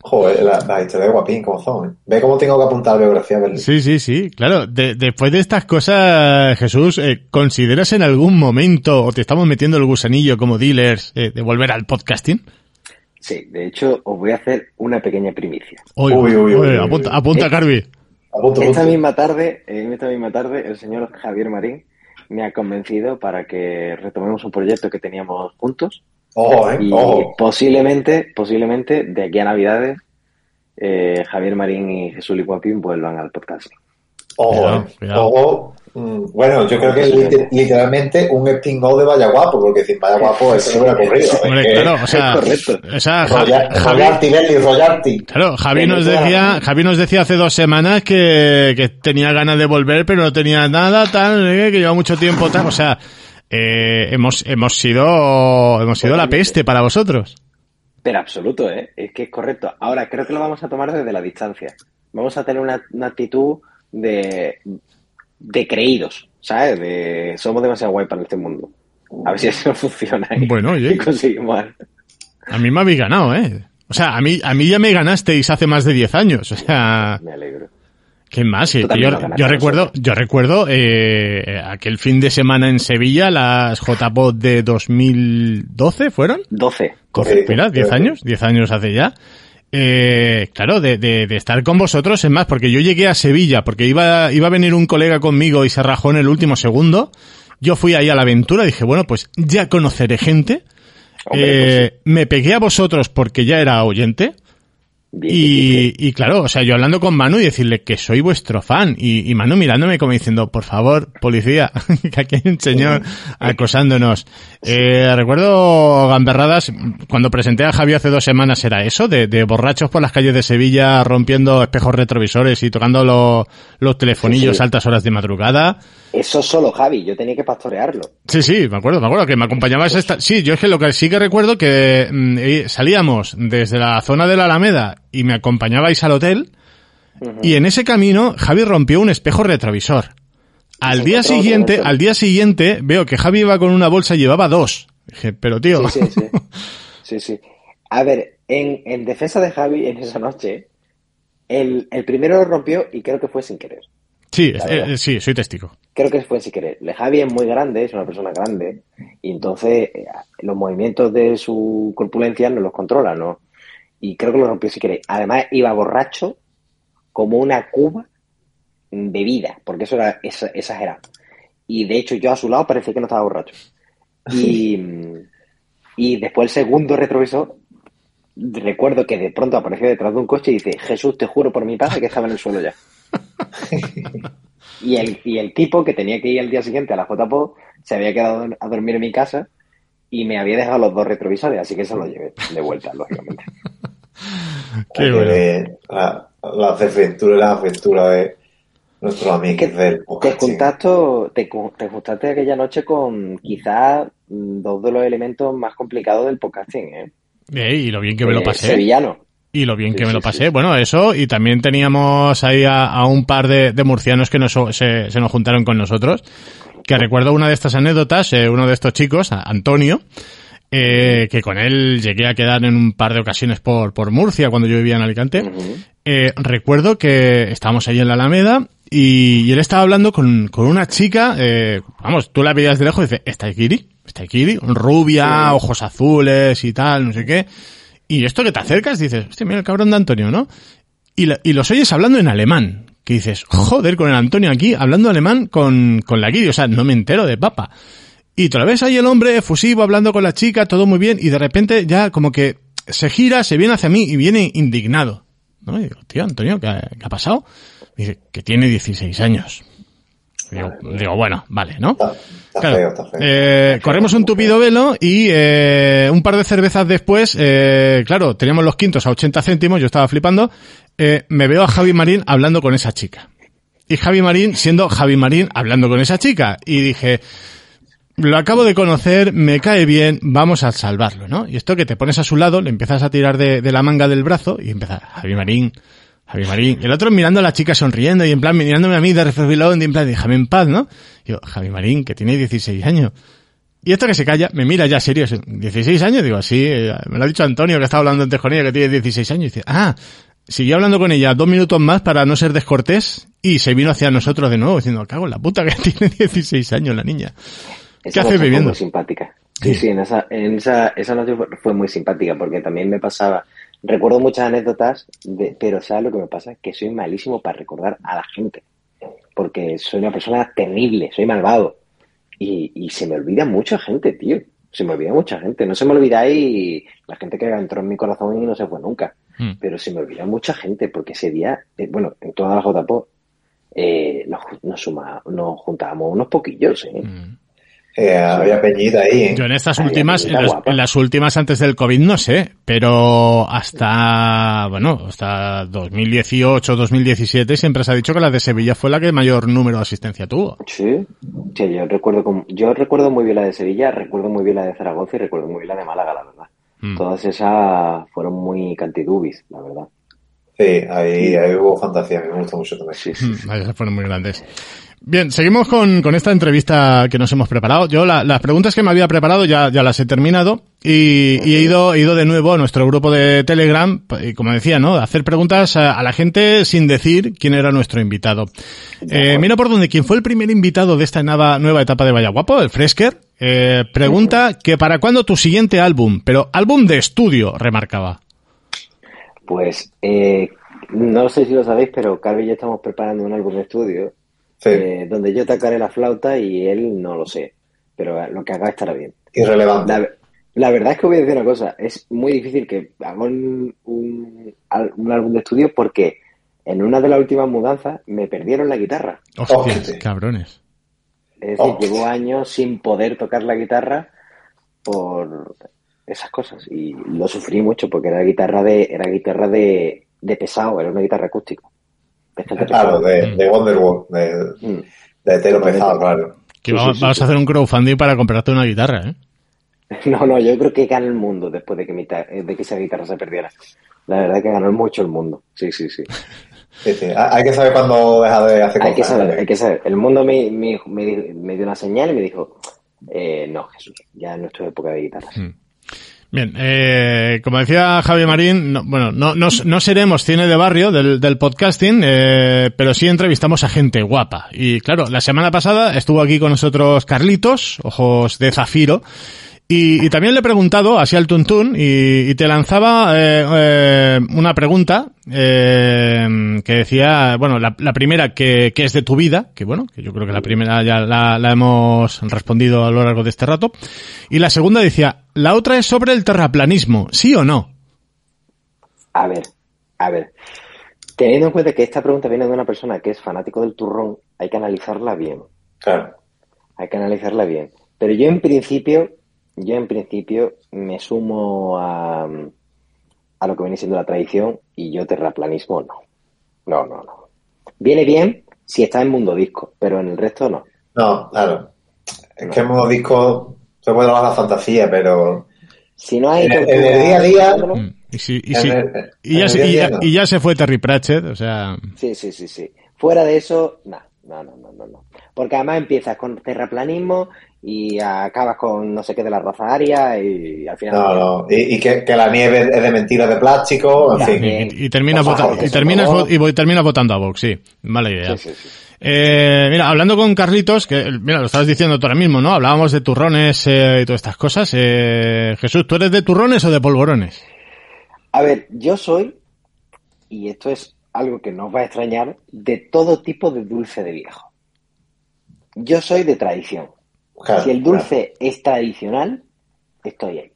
C: Joder, las la historias de guapín, ¿cómo son? eh? Ve cómo tengo que apuntar la biografía, Berlín.
B: Sí, sí, sí, claro. De- después de estas cosas, Jesús, eh, ¿consideras en algún momento, o te estamos metiendo el gusanillo como dealers, eh, de volver al podcasting?
D: Sí, de hecho, os voy a hacer una pequeña primicia.
B: Uy,
C: Uy, uy, uy, uy,
B: apunta,
C: uy.
B: apunta,
D: Eh,
B: Carvi.
C: Apunto,
D: Esta misma tarde, en esta misma tarde, el señor Javier Marín me ha convencido para que retomemos un proyecto que teníamos juntos
C: Ojo, ¿eh?
D: y
C: Ojo.
D: posiblemente, posiblemente de aquí a Navidades, eh, Javier Marín y Jesús Licuapín vuelvan al podcast.
C: Ojo,
B: Cuidado,
C: eh.
B: cuidado.
C: Ojo. Mm, Bueno, yo creo que es lit- literalmente un spin-off de Vaya Guapo, porque sin Vaya Guapo eso no hubiera ocurrido. Que-
B: claro, o sea,
D: correcto.
B: o sea,
C: Roya-
B: Javi, claro, Javi nos decía. Javi nos decía hace dos semanas que, que tenía ganas de volver, pero no tenía nada, tal, eh, que lleva mucho tiempo, tal, o sea, eh, hemos, hemos sido, hemos sido la peste para vosotros.
D: Pero absoluto, ¿eh? Es que es correcto. Ahora, creo que lo vamos a tomar desde la distancia. Vamos a tener una, una actitud de, de creídos, ¿sabes? De somos demasiado guay para este mundo. A ver si eso funciona y,
B: Bueno, oye.
D: y conseguimos.
B: A mí me habéis ganado, ¿eh? O sea, a mí, a mí ya me ganasteis hace más de 10 años. O sea,
D: Me alegro.
B: ¿Qué más? Sí,
D: también
B: yo, recuerdo,
D: nosotros.
B: yo recuerdo eh, aquel fin de semana en Sevilla, las JPOD de 2012, ¿fueron?
D: 12.
C: Correcto.
B: Mira, 10
C: Correcto.
B: años, 10 años hace ya. Eh, claro, de, de, de estar con vosotros, es más, porque yo llegué a Sevilla, porque iba, iba a venir un colega conmigo y se rajó en el último segundo. Yo fui ahí a la aventura, dije, bueno, pues ya conoceré gente.
D: Hombre,
B: Eh, Me pegué a vosotros porque ya era oyente.
D: Bien,
B: Y,
D: bien,
B: y claro, o sea, yo hablando con Manu y decirle que soy vuestro fan. Y, y Manu mirándome como diciendo, por favor, policía, que aquí hay un señor acosándonos. Eh, recuerdo gamberradas, cuando presenté a Javi hace dos semanas era eso, de, de borrachos por las calles de Sevilla rompiendo espejos retrovisores y tocando los, los telefonillos
D: Sí,
B: altas horas de madrugada.
D: Eso solo Javi, yo tenía que pastorearlo.
B: Sí, sí, me acuerdo, me acuerdo que me acompañabas esta... Sí, yo es que lo que sí que recuerdo que mm, eh, salíamos desde la zona de la Alameda y me acompañabais al hotel y en ese camino Javi rompió un espejo retrovisor. Al día siguiente, al día siguiente veo que Javi iba con una bolsa y llevaba dos. Dije, pero tío,
D: Sí, sí, sí. Sí, sí. A ver, en, en defensa de Javi en esa noche, el, el primero lo rompió y creo que fue sin querer.
B: sí, eh, sí, soy testigo.
D: Creo que fue sin querer. Le Javi es muy grande, es una persona grande, y entonces eh, los movimientos de su corpulencia no los controla, ¿no? Y creo que lo rompió sin querer. Además, iba borracho como una cuba de vida, porque eso era ex- exagerado. Y de hecho, yo a su lado parecía que no estaba borracho. Y, y después el segundo retrovisor, recuerdo que de pronto apareció detrás de un coche y dice, Jesús, te juro por mi padre que estaba en el suelo ya. Y el, y el tipo que tenía que ir al día siguiente a la JPO se había quedado a dormir en mi casa y me había dejado los dos retrovisores, así que se los llevé de vuelta, lógicamente.
B: Qué bueno.
C: ver la, la desventura y la aventura de nuestros amigos del
D: Te juntaste, te, te juntaste aquella noche con quizás dos de los elementos más complicados del podcasting, ¿eh?
B: Eh, y lo bien que me lo
D: Eh,
B: pasé.
D: Sevillano.
B: Y lo bien
D: Sí,
B: que me
D: sí,
B: lo
D: sí,
B: pasé.
D: sí.
B: Bueno, eso, y también teníamos ahí a, a un par de, de murcianos que nos, se, se nos juntaron con nosotros. que recuerdo una de estas anécdotas, eh, uno de estos chicos, Antonio, eh, que con él llegué a quedar en un par de ocasiones por, por Murcia cuando yo vivía en Alicante. Eh, recuerdo que estábamos ahí en la Alameda y, y él estaba hablando con, con una chica, eh, vamos, tú la veías de lejos y dices, ¿esta es Kiri? ¿Esta es Kiri? Rubia, ojos azules y tal, no sé qué. Y esto que te acercas dices, hostia, mira el cabrón de Antonio, ¿no? Y, la- y los oyes hablando en alemán. Que dices, joder, con el Antonio aquí, hablando alemán con, con la Kiri. O sea, no me entero de papa. Y lo ves ahí el hombre efusivo hablando con la chica, todo muy bien, y de repente ya como que se gira, se viene hacia mí y viene indignado. ¿No? Y digo, tío, Antonio, ¿qué ha, qué ha pasado? Dice, que tiene 16 años. Digo, digo, bueno, vale, ¿no?
C: Está, está
B: Claro.
C: feo, está feo.
B: Eh, corremos un tupido velo y eh, un par de cervezas después, eh, claro, teníamos los quintos a 80 céntimos, yo estaba flipando, me veo a Javi Marín hablando con esa chica. Y Javi Marín siendo Javi Marín hablando con esa chica. Y dije, lo acabo de conocer, me cae bien, vamos a salvarlo, ¿no? Y esto que te pones a su lado, le empiezas a tirar de, la manga del brazo y empieza, Javi Marín, Javi Marín. El otro mirando a la chica sonriendo y en plan mirándome a mí de refilón y en plan, déjame en paz, ¿no? Y yo, Javi Marín, que tiene 16 años. Y esto que se calla, me mira ya serio, 16 años, digo, sí, eh, me lo ha dicho Antonio que estaba hablando antes con ella, que tiene 16 años, y dice, ah, siguió hablando con ella dos minutos más para no ser descortés y se vino hacia nosotros de nuevo diciendo, cago en la puta que tiene 16 años la niña. ¿Qué
D: Esa
B: haces
D: noche fue muy simpática. Sí,
B: Sí.
D: sí, en esa, en esa, esa noche fue, muy simpática porque también me pasaba, recuerdo muchas anécdotas, de, pero ¿sabes lo que me pasa? Que soy malísimo para recordar a la gente. Porque soy una persona terrible, soy malvado. Y, y se me olvida mucha gente, tío. Se me olvida mucha gente. No se me olvidáis la gente que entró en mi corazón y no se fue nunca.
B: Mm.
D: Pero se me olvida mucha gente porque ese día, eh, bueno, en toda la JPO, eh, nos, nos, suma- nos juntábamos unos poquillos, ¿eh?
B: Mm.
C: Eh, había peñita ahí, ¿eh?
B: Yo en estas últimas, en las,
D: guapa.
B: en las últimas antes del COVID no sé, pero hasta, bueno, hasta 2018, 2017 siempre se ha dicho que la de Sevilla fue la que mayor número de asistencia tuvo.
D: Sí, sí, yo recuerdo como- yo recuerdo muy bien la de Sevilla, recuerdo muy bien la de Zaragoza y recuerdo muy bien la de Málaga, la verdad.
B: Mm.
D: Todas esas fueron muy cantidubis, la verdad.
C: Sí, ahí, ahí hubo fantasía, a mí me gusta mucho también.
D: Sí, sí, sí.
B: Mm, Esas fueron muy grandes. Bien, seguimos con, con esta entrevista que nos hemos preparado. Yo la- las preguntas que me había preparado ya, ya las he terminado y, y he ido, he ido de nuevo a nuestro grupo de Telegram y como decía, ¿no? Hacer preguntas a, a la gente sin decir quién era nuestro invitado. Eh, mira por dónde, ¿quién fue el primer invitado de esta nueva, nueva etapa de Vaya Guapo? El Fresker. Eh, pregunta que para cuándo tu siguiente álbum, pero álbum de estudio, remarcaba.
D: Pues eh, no sé si lo sabéis, pero Carlos y yo estamos preparando un álbum de estudio
C: Sí,
D: eh, donde yo tocaré la flauta y él no lo sé, pero lo que haga estará bien.
C: irrelevante.
D: La, la verdad es que voy a decir una cosa, es muy difícil que haga un, un, al- un álbum de estudio porque en una de las últimas mudanzas me perdieron la guitarra.
B: Hostias, cabrones.
D: Es decir,
C: Hostia.
D: llevo años sin poder tocar la guitarra por esas cosas y lo sufrí mucho porque era guitarra de era guitarra de, de pesado, era una guitarra acústica. Bastante
C: Claro, de, de Wonderwall, de,
D: Mm.
C: de telo pesado, claro.
B: Que
D: Sí,
B: vamos,
D: sí, sí,
B: vamos
D: sí.
B: a hacer un crowdfunding para comprarte una guitarra, ¿eh?
D: No, no, yo creo que gana el mundo después de que, mi ta- de que esa guitarra se perdiera. La verdad que ganó mucho el mundo. Sí, sí, sí.
C: Sí, sí. Hay que saber cuándo dejar de hacer
D: Hay que
C: cosas.
D: saber,
C: ¿eh?
D: hay que saber. El mundo me, me, me di- me dio una señal y me dijo, eh, no, Jesús, ya no es tu época de guitarras.
B: Bien, eh, como decía Javi Marín, no- bueno, no, no, no seremos cine de barrio del, del podcasting, eh, pero sí entrevistamos a gente guapa. Y claro, la semana pasada estuvo aquí con nosotros Carlitos, ojos de zafiro, y, y también le he preguntado, así al tuntún, y, y te lanzaba eh, eh, una pregunta eh, que decía, bueno, la, la primera, que, que es de tu vida, que bueno, que yo creo que la primera ya la, la hemos respondido a lo largo de este rato, y la segunda decía, la otra es sobre el terraplanismo, ¿sí o no?
D: A ver, a ver. Teniendo en cuenta que esta pregunta viene de una persona que es fanático del turrón, hay que analizarla bien.
C: Claro.
D: Hay que analizarla bien. Pero yo en principio, yo en principio me sumo a, a lo que viene siendo la tradición y yo terraplanismo no. No, no, no. Viene bien si está en mundo disco, pero en el resto no.
C: No, claro. Es que en modo disco se puede hablar la fantasía, pero
D: Si no hay
C: En el- en el día a día- el-
B: ya, ya-
C: no.
B: y ya se fue Terry Pratchett, o sea...
D: Sí, sí, sí, sí. Fuera de eso, nada, no, no, no, no, no. Porque además empiezas con terraplanismo y acabas con no sé qué de la raza aria y al final...
C: No, no. Y, y que, que la nieve es de mentira de plástico, en fin.
B: Y, y terminas vota- y terminas y votando a Vox, sí. Mala idea.
D: Sí, sí, sí.
B: Eh, mira, hablando con Carlitos, que mira, lo estabas diciendo tú ahora mismo, ¿no? Hablábamos de turrones eh, y todas estas cosas. Eh, Jesús, ¿tú eres de turrones o de polvorones?
D: A ver, yo soy, y esto es algo que no os va a extrañar, de todo tipo de dulce de viejo. Yo soy de tradición.
C: Claro,
D: si el dulce es tradicional, estoy ahí.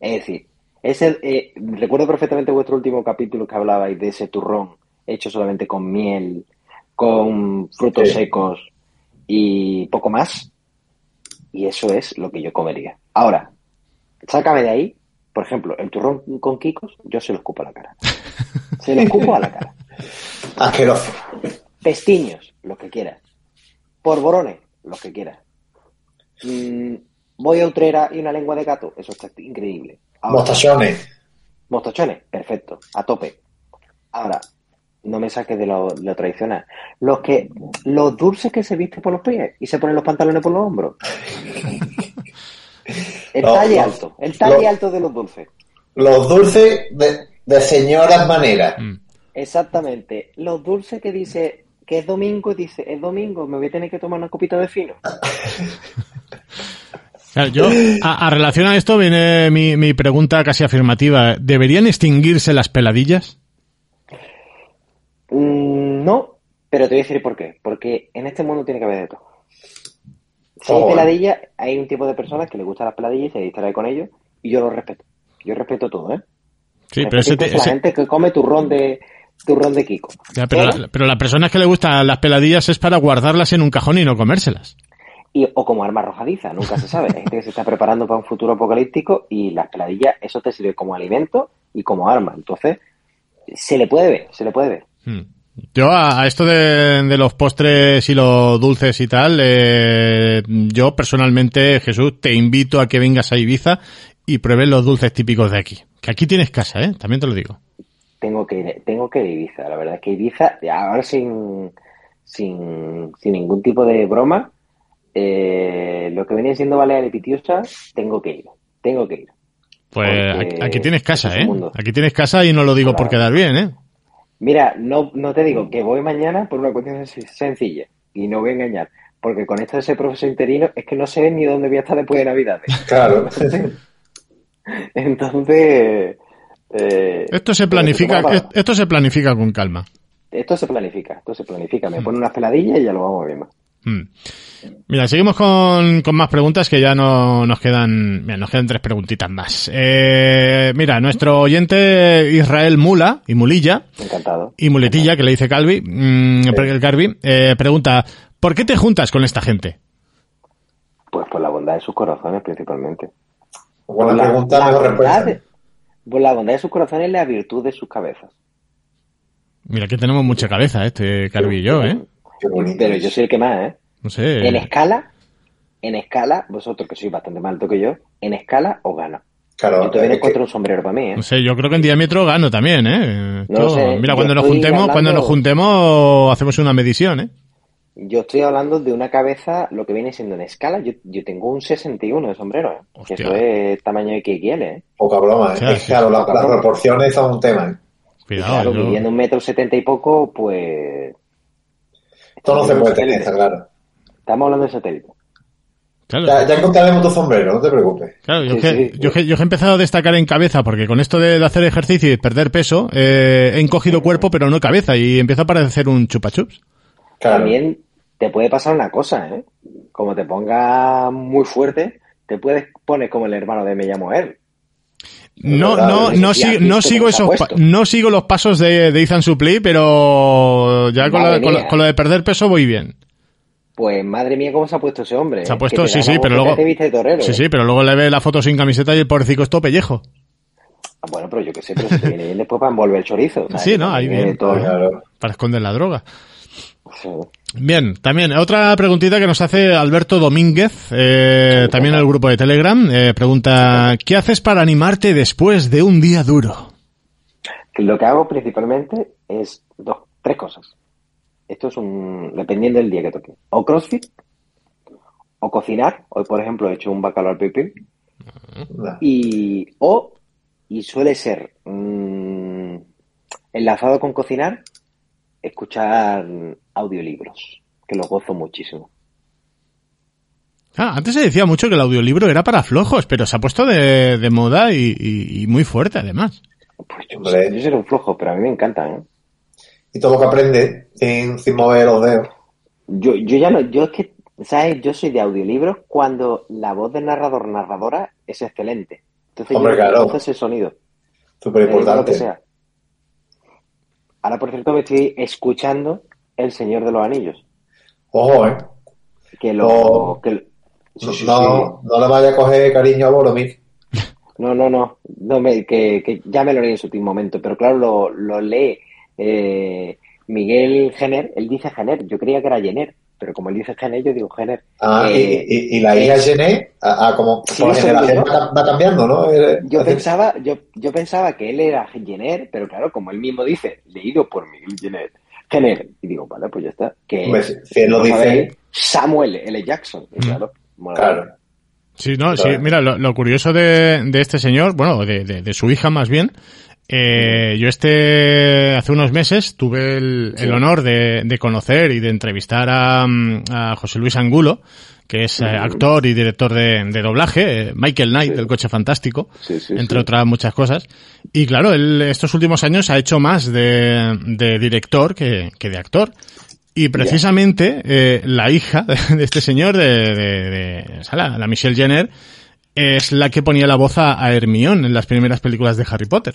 D: Es decir, ese, eh, recuerdo perfectamente vuestro último capítulo que hablabais de ese turrón hecho solamente con miel, con frutos
C: Sí.
D: secos y poco más. Y eso es lo que yo comería. Ahora, sácame de ahí, por ejemplo, el turrón con quicos, yo se lo escupo a la cara. Se lo escupo a la cara.
C: Asqueroso.
D: Pestiños, los que quieras. Porborones, los que quieras. Mm, voy a Utrera y una lengua de gato, eso está increíble. Ahora,
C: Mostachones.
D: mostachones, perfecto, a tope. Ahora, no me saques de lo, lo tradicional. Los que, los dulces que se visten por los pies y se ponen los pantalones por los hombros. El
C: Los-
D: talle
C: los-
D: alto, el talle
C: los-
D: alto de los dulces.
C: Los dulces de, de señoras maneras.
B: Mm.
D: Exactamente. Los dulces que dice que es domingo y dice, es domingo, me voy a tener que tomar una copita de fino.
B: Claro, yo, a, a relación a esto viene mi, mi pregunta casi afirmativa. ¿Deberían extinguirse las peladillas?
D: Mm, no, pero te voy a decir por qué. Porque en este mundo tiene que haber de todo. Si hay
C: Oh.
D: peladillas, hay un tipo de personas que les gustan las peladillas y se distrae con ellos, y yo lo respeto. Yo respeto todo, ¿eh?
B: Sí, pero ese, te-
D: la
B: ese-
D: gente que come turrón de turrón de Kiko.
B: ya, pero, la, pero las personas que le gustan las peladillas es para guardarlas en un cajón y no comérselas.
D: Y, o como arma arrojadiza, nunca se sabe. Hay gente que se está preparando para un futuro apocalíptico y las peladillas, eso te sirve como alimento y como arma. Entonces, se le puede ver, se le puede ver.
B: Hmm. Yo a, a esto de, de los postres y los dulces y tal, eh, yo personalmente, Jesús, te invito a que vengas a Ibiza y pruebes los dulces típicos de aquí. Que aquí tienes casa, ¿eh? También te lo digo.
D: Tengo que ir, tengo que ir a Ibiza. La verdad es que Ibiza, ahora sin, sin, sin ningún tipo de broma, eh, lo que venía siendo Balear y Pitiusa, tengo que ir. Tengo que ir.
B: Pues
D: Porque
B: aquí, tienes casa, ¿eh?
D: mundo.
B: Aquí tienes casa y no lo digo por quedar bien, ¿eh?
D: Mira, no, no te digo que voy mañana por una cuestión sen- sencilla y no voy a engañar, porque con esto de ser profesor interino es que no sé ni dónde voy a estar después de Navidades.
C: Claro.
D: Entonces, eh,
B: Esto se
D: pero
B: planifica, esto se planifica con calma.
D: esto se planifica, esto se planifica. Me pone unas peladillas y ya lo vamos viendo.
B: Mm. Mira, seguimos con, con más preguntas que ya no nos quedan, mira, nos quedan tres preguntitas más. Eh, mira, nuestro oyente Israel Mula y Mulilla
D: Encantado.
B: y Muletilla, que le dice Calvi, mm, el Calvi, eh, pregunta, ¿por qué te juntas con esta gente?
D: Pues por la bondad de sus corazones principalmente.
C: Buena
D: la,
C: pregunta,
D: la
C: mejor
D: bondad
C: respuesta.
D: de- por la bondad de sus corazones y la virtud de sus cabezas.
B: Mira que tenemos mucha cabeza, este Calvi y yo, ¿eh?
D: Pero yo soy el que más, ¿eh?
B: No sé.
D: En escala, en escala, vosotros que sois bastante más alto que yo, en escala os gano.
C: Claro,
D: yo todavía no
C: que-
D: encuentro un sombrero para mí, ¿eh?
B: No sé, yo creo que en diámetro gano también, ¿eh?
D: No
B: Esto-
D: sé,
B: mira, cuando nos juntemos,
D: hablando-
B: cuando nos juntemos, hacemos una medición, ¿eh?
D: Yo estoy hablando de una cabeza, lo que viene siendo en escala. Yo, yo tengo un 61 de sombrero, ¿eh? Que eso es tamaño de XXL, ¿eh?
C: Poca broma, ¿eh?
B: Claro,
C: Es
B: sí,
C: claro, la- las proporciones son un tema, ¿eh?
B: Cuidado,
D: claro,
B: yo-
D: viviendo un metro setenta y poco, pues...
C: Esto no se puede tener, está claro.
D: Estamos hablando de satélite.
B: claro.
C: Ya, ya encontraremos tu sombrero, no te preocupes.
B: Claro, yo,
D: Sí,
B: que,
D: sí,
B: yo,
D: sí.
B: que- yo que he empezado a destacar en cabeza, porque con esto de, de hacer ejercicio y perder peso, eh, he encogido cuerpo, pero no cabeza, y empiezo a parecer un chupachups.
C: Claro.
D: También te puede pasar una cosa, ¿eh? Como te ponga muy fuerte, te puedes poner como el hermano de Me llamo él.
B: No, no, no, si- no sigo esos, no sigo los pasos de, de Ethan Suplee, pero ya con, lo, con, lo,
D: mía.
B: con lo de perder peso voy bien.
D: Pues madre mía, cómo se ha puesto ese hombre.
B: Se ha
D: ¿eh?
B: puesto, sí, sí, pero luego,
D: torero,
B: sí,
D: ¿eh?
B: sí, pero luego le ve la foto sin camiseta y el pobrecito es todo pellejo.
D: Ah, Bueno, pero yo qué sé, pero se te viene bien después para envolver el chorizo. ¿sabes?
B: Sí, no, ahí
D: eh, todo-
C: Claro.
B: Para esconder la droga. Bien, también otra preguntita que nos hace Alberto Domínguez, eh, también en el grupo de Telegram, eh, pregunta, ¿qué haces para animarte después de un día duro?
D: Lo que hago principalmente es dos, tres cosas. esto es un, dependiendo del día que toque, o CrossFit, o cocinar, hoy por ejemplo he hecho un bacalao al pipí, y, o, y suele ser mm, enlazado con cocinar, escuchar audiolibros, que los gozo muchísimo.
B: Ah, antes se decía mucho que el audiolibro era para flojos, pero se ha puesto de, de moda y, y- y muy fuerte además.
D: Pues yo,
C: Hombre.
D: yo soy un flojo, pero a mí me encantan, ¿eh?
C: Y todo lo que aprende sin, sin mover los dedos.
D: Yo, yo ya no, yo es que, ¿sabes? Yo soy de audiolibros cuando la voz del narrador narradora es excelente. Entonces
C: Hombre,
D: yo
C: claro.
D: entonces el sonido.
C: Súper
D: eh,
C: importante.
D: sea. Ahora, por cierto, me estoy escuchando El Señor de los Anillos.
C: Ojo, ¿eh?
D: Que lo.
C: Oh.
D: que- sí,
C: No,
D: sí, sí.
C: no, le vaya a coger cariño a Boromir.
D: No, no, no. no me, que, que ya me lo leí en su último momento, pero claro, lo, lo lee eh, Miguel Jenner. Él dice Jenner, yo creía que era Jenner, pero como él dice Jenner, yo digo Jenner.
C: Ah, y-
D: Eh,
C: y, y la hija Gené, a, a como por generación va, va cambiando, ¿no? Eh,
D: Yo pensaba, yo, yo pensaba que él era Jenner, pero claro, como él mismo dice, leído por Miguel Jenner, Jenner, y digo, vale, pues ya está. Que
C: si- él lo dice-
D: Samuel L. Jackson, y claro.
C: Claro.
B: Sí, no, sí, mira, lo, lo curioso de, de este señor, bueno, de, de- de su hija más bien, eh, yo este, hace unos meses tuve el, el honor de, de conocer y de entrevistar a, mm, a José Luis Angulo, que es eh, actor y director de, de doblaje, eh, Michael Knight, del Coche Fantástico,
D: Sí, sí,
B: entre
D: sí.
B: otras muchas cosas. Y claro, él estos últimos años ha hecho más de, de director que, que de actor. Y precisamente eh, la hija de este señor, de, de- la Michelle Jenner, es la que ponía la voz a, a Hermione en las primeras películas de Harry Potter.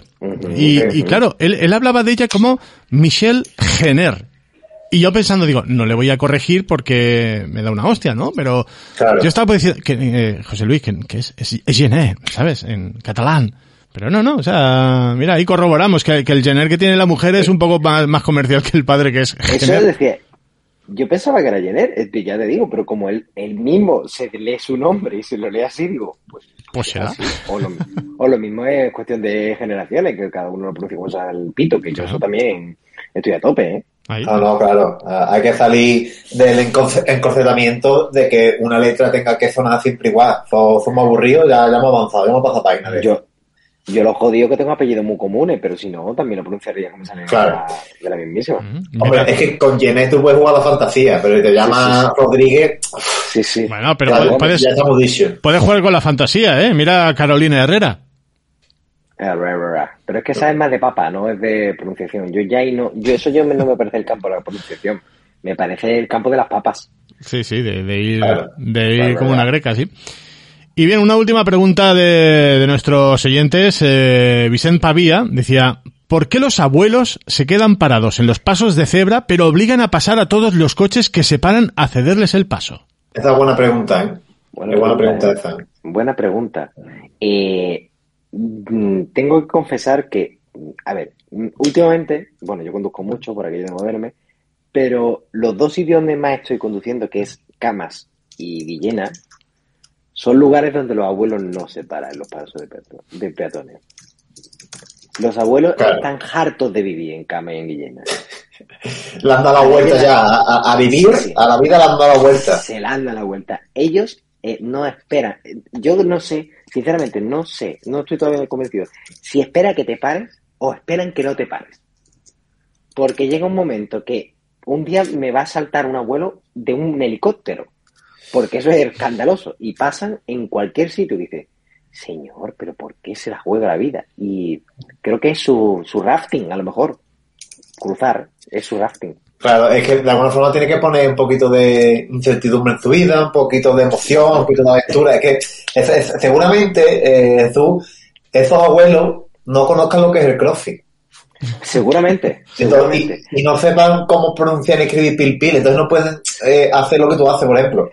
B: Y, claro, él, él hablaba de ella como Michelle Jenner. Y yo pensando, digo, no le voy a corregir porque me da una hostia, ¿no? Pero
C: Claro.
B: yo estaba diciendo, que, eh, José Luis, que, que es, es, es Jenner, ¿sabes? En catalán. Pero no, no, o sea, mira, ahí corroboramos que, que el Jenner que tiene la mujer es un poco más, más comercial que el padre que es
D: Eso decía, yo pensaba que era Jenner, ya te digo, pero como él, él mismo se lee su nombre y se lo lee así, digo, pues,
B: Pues será.
D: O lo, o lo mismo es cuestión de generaciones, que cada uno lo pronuncia como sea el pito, que yo eso también estoy a tope, ¿eh?
B: Ahí.
C: No, no, claro. Ah, Hay que salir del encorsetamiento de que una letra tenga que sonar siempre igual. So- Somos aburridos, ya, ya hemos avanzado, ya hemos pasado página de
D: Yo, yo lo jodido que tengo apellidos muy comunes, pero si no, también lo pronunciaría como sale
C: Claro.
D: de, la, de la mismísima.
B: Mm,
C: Hombre, es que con Genet tú puedes jugar a la fantasía, pero si te llama
D: sí,
C: Rodríguez,
D: Sí, sí.
B: Bueno, pero
C: claro,
B: puedes,
C: dicho.
B: puedes jugar con la fantasía, ¿eh? Mira a Carolina Herrera.
D: Ah, ra, ra, ra. Pero es que esa es más de papa, no es de pronunciación. Yo ya ahí no, yo eso yo no me parece el campo de la pronunciación. Me parece el campo de las papas.
B: Sí, sí, de, de ir,
C: Claro.
B: de ir
D: Claro,
B: como una greca, sí. Y bien, una última pregunta de, de nuestros oyentes. Eh, Vicente Pavía decía, ¿por qué los abuelos se quedan parados en los pasos de cebra pero obligan a pasar a todos los coches que se paran a cederles el paso?
C: Esa es buena pregunta, ¿eh?
D: Buena
C: Qué buena
D: pregunta,
C: pregunta esa.
D: Buena pregunta. Eh, mm, tengo que confesar que, a ver, últimamente, bueno, yo conduzco mucho por aquello de moverme, pero los dos sitios donde más estoy conduciendo, que es Camas y Villena, son lugares donde los abuelos no se paran los pasos de, peato- de peatones. Los abuelos
C: Claro.
D: están hartos de vivir en Camas y en Villena.
C: Le han dado la vuelta ya a, vivir,
D: Sí, sí.
C: a la vida le han dado la vuelta.
D: Se la han dado la vuelta. Ellos eh, no esperan. Yo no sé, sinceramente, no sé, no estoy todavía convencido. Si espera que te pares o esperan que no te pares. Porque llega un momento que un día me va a saltar un abuelo de un helicóptero. Porque eso es escandaloso. Y pasan en cualquier sitio. Y dice, señor, pero ¿por qué se la juega la vida? Y creo que es su, su rafting, a lo mejor. Cruzar, es su rafting.
C: Claro, es que de alguna forma tiene que poner un poquito de incertidumbre en su vida, un poquito de emoción, un poquito de aventura. Es que es- es- seguramente, eh, Jesús, esos abuelos no conozcan lo que es el crossfit.
D: Seguramente,
C: Entonces,
D: seguramente.
C: y, y no sepan cómo pronunciar y escribir pil pil, entonces no pueden eh, hacer lo que tú haces, por ejemplo.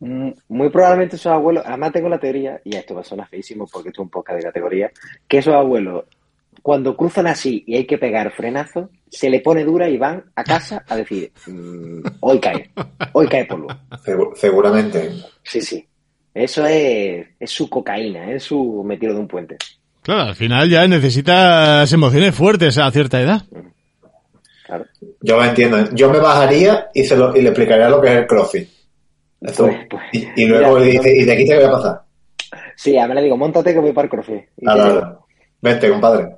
D: Mm, Muy probablemente esos abuelos, además tengo la teoría, y esto va a sonar feísimo porque esto es un podcast de categoría, que esos abuelos, cuando cruzan así y hay que pegar frenazo, se le pone dura y van a casa a decir, mm, hoy cae, hoy cae polvo.
C: Segu- seguramente.
D: Sí, sí. Eso es, es su cocaína, es su metido de un puente.
B: Claro, al final ya necesitas emociones fuertes a cierta edad.
D: Claro.
C: Yo lo entiendo. Yo me bajaría y, se lo, y le explicaría lo que es el crossfit.
D: Pues- pues,
C: y, y luego
D: mira,
C: dice, ¿y de aquí te voy a pasar?
D: Sí, a mí le digo, montate que voy para el crossfit.
C: Ah, no, no. Vente, compadre.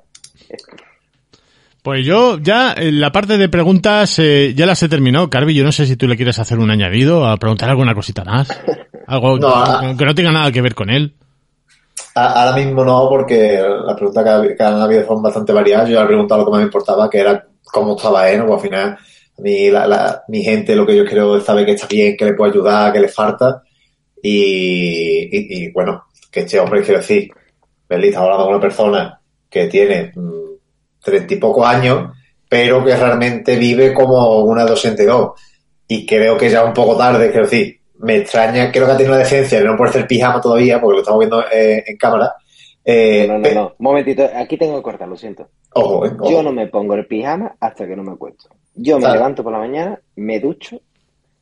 B: Pues yo ya, en la parte de preguntas, eh, ya las he terminado. Carvi, yo no sé si tú le quieres hacer un añadido, a preguntar alguna cosita más. Algo
C: No,
B: que no tenga nada que ver con él.
C: A- Ahora mismo no, porque las preguntas que, ha- que han habido son bastante variadas. Yo le he preguntado lo que más me importaba, que era cómo estaba él. Pues al final, a mí, la, la- mi gente, lo que yo quiero es saber que está bien, que le puedo ayudar, que le falta. Y, y, y, bueno, que este hombre, quiero decir, Berlín está hablando con una persona que tiene mm, treinta y pocos años, pero que realmente vive como una de 82. Y creo que ya un poco tarde, quiero decir, me extraña, creo que ha tenido la decencia de no ponerse el pijama todavía, porque lo estamos viendo eh, en cámara. Eh,
D: No, no, no. Un momentito, aquí tengo que cortar, lo siento.
C: Ojo, eh, ojo.
D: Yo no me pongo el pijama hasta que no me acuesto. Yo me
C: Claro.
D: levanto por la mañana, me ducho,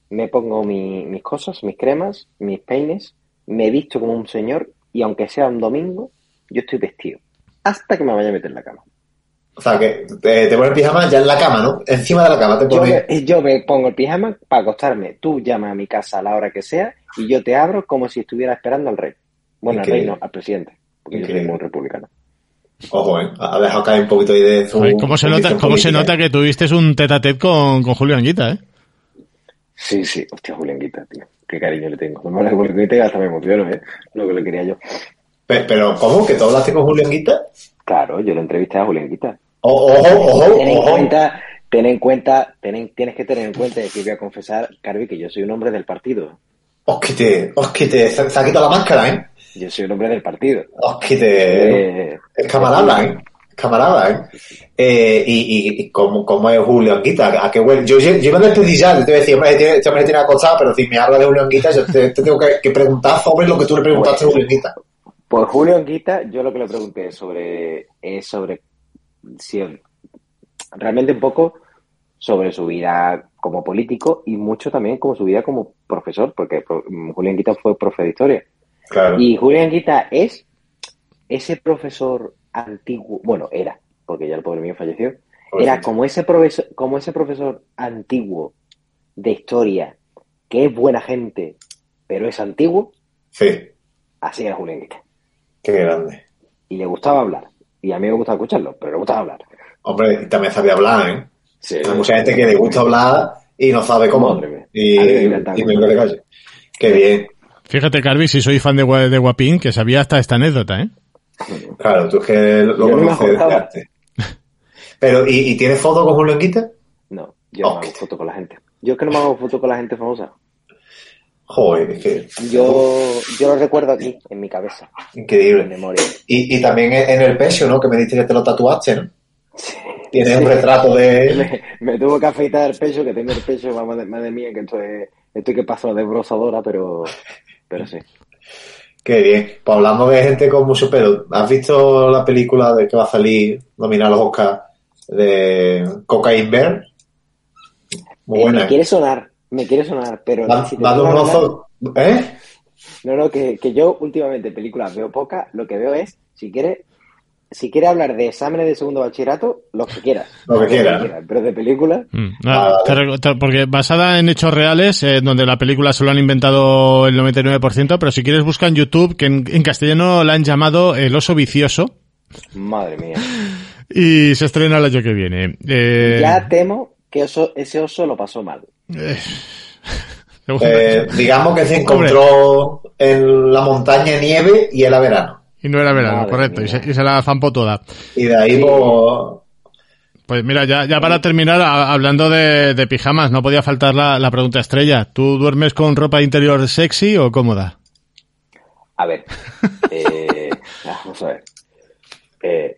D: me pongo mi- mis cosas, mis cremas, mis peines, me visto como un señor y aunque sea un domingo, yo estoy vestido. Hasta que me vaya a meter en la cama.
C: O sea, que te, te pones el pijama ya en la cama, ¿no? Encima de la cama te
D: Yo
C: pones...
D: me, yo me pongo el pijama para acostarme. Tú llamas a mi casa a la hora que sea y yo te abro como si estuviera esperando al rey. Bueno, al rey no, al presidente. Porque yo soy
C: Increíble.
D: muy republicano.
C: Ojo, eh. Ha dejado caer un poquito ahí de su...
B: Ay, ¿Cómo se nota, cómo se nota que tuviste un tete a tete con, con Julio Anguita, eh?
D: Sí, sí. Hostia, Julián Guita, tío. Qué cariño le tengo. No me hablas de Julián Guita y hasta me emociono, ¿eh? Lo que le quería yo.
C: Pe- Pero, ¿cómo? ¿Que tú hablaste con Julián Guita?
D: Claro, yo le entrevisté a Julián Guita.
C: Ojo, ojo,
D: Ten en
C: ojo.
D: cuenta, ten en cuenta, ten en- tienes que tener en cuenta y que voy a confesar, Carvi, que yo soy un hombre del partido.
C: Os quité, os quité. Se, se ha quitado la máscara, ¿eh?
D: Yo soy un hombre del partido.
C: Quité.
D: Eh,
C: Es camarada, ¿eh? Camarada, ¿eh? Eh, y, y, y ¿cómo, cómo es Julio Anguita? ¿A qué huele? Yo, yo, yo me despedí ya, yo te voy a decir, hombre, este este hombre tiene acostado, pero si me habla de Julio Anguita, yo te, te tengo que, que preguntar sobre lo que tú le preguntaste a Julio Anguita.
D: Pues Julio Anguita, yo lo que le pregunté es sobre, es sobre si realmente un poco sobre su vida como político y mucho también como su vida como profesor, porque Julio Anguita fue profe de historia.
C: Claro.
D: Y Julio Anguita es ese profesor antiguo, bueno, era, porque ya el pobre mío falleció, era como ese profesor, como ese profesor antiguo de historia, que es buena gente, pero es antiguo,
C: Sí,
D: así era Julio Anguita.
C: qué grande.
D: Y le gustaba hablar. Y a mí me gustaba escucharlo, pero le gustaba hablar.
C: Hombre, y también sabía hablar, ¿eh?
D: Sí.
C: Hay mucha gente que le gusta hablar y no sabe cómo.
D: Madre.
C: Y, y, me calle. Qué bien.
B: Fíjate, Carvi, si soy fan de, Gua- de Guapín, que sabía hasta esta anécdota, ¿eh?
C: Claro, tú es que lo
D: Yo no
C: conoces de. Pero, ¿y, y tienes foto con Julio Anguita?
D: No, yo no
C: Oh,
D: me hago foto con la gente. Yo es que no me hago foto con la gente famosa.
C: Joder, es que
D: Yo, yo lo recuerdo aquí, en mi cabeza, en
C: increíble.
D: memoria.
C: Y, y también en el pecho, ¿no? Que me diste que te lo tatuaste, ¿no? Tienes
D: Sí.
C: un retrato de...
D: Me, me tuvo que afeitar el pecho, que tengo el pecho, madre, madre mía, que estoy, estoy que paso de brosadora, pero, pero sí.
C: Qué bien. Pues hablando de gente con mucho pelo, ¿has visto la película de que va a salir nominada a los Oscars de Cocaine Bear? Muy
D: Eh,
C: buena.
D: me quiere sonar, me quiere sonar, pero si
C: un oso... ¿Eh?
D: No, no, que, que yo últimamente películas veo pocas, lo que veo es, si quieres, si quieres hablar de exámenes de segundo bachillerato, lo que quieras.
C: Lo que quieras.
D: Pero de películas,
B: Mm.
C: Ah,
B: Ah, te rec- te- porque basada en hechos reales, eh, donde la película solo han inventado el 99%, pero si quieres busca en YouTube, que en, en castellano la han llamado El oso vicioso,
D: madre mía.
B: y se estrena el año que viene. Eh,
D: Ya temo que eso, ese oso lo pasó mal.
C: Eh, digamos que se encontró en la montaña nieve y era verano.
B: Y no era verano,
D: Madre
B: correcto, y se, y se la zampó toda.
C: Y de ahí, pues...
B: Pues mira, ya, ya para terminar, a- hablando de, de pijamas, no podía faltar la, la pregunta estrella. ¿Tú duermes con ropa interior sexy o cómoda?
D: A ver, eh, vamos a ver. Eh,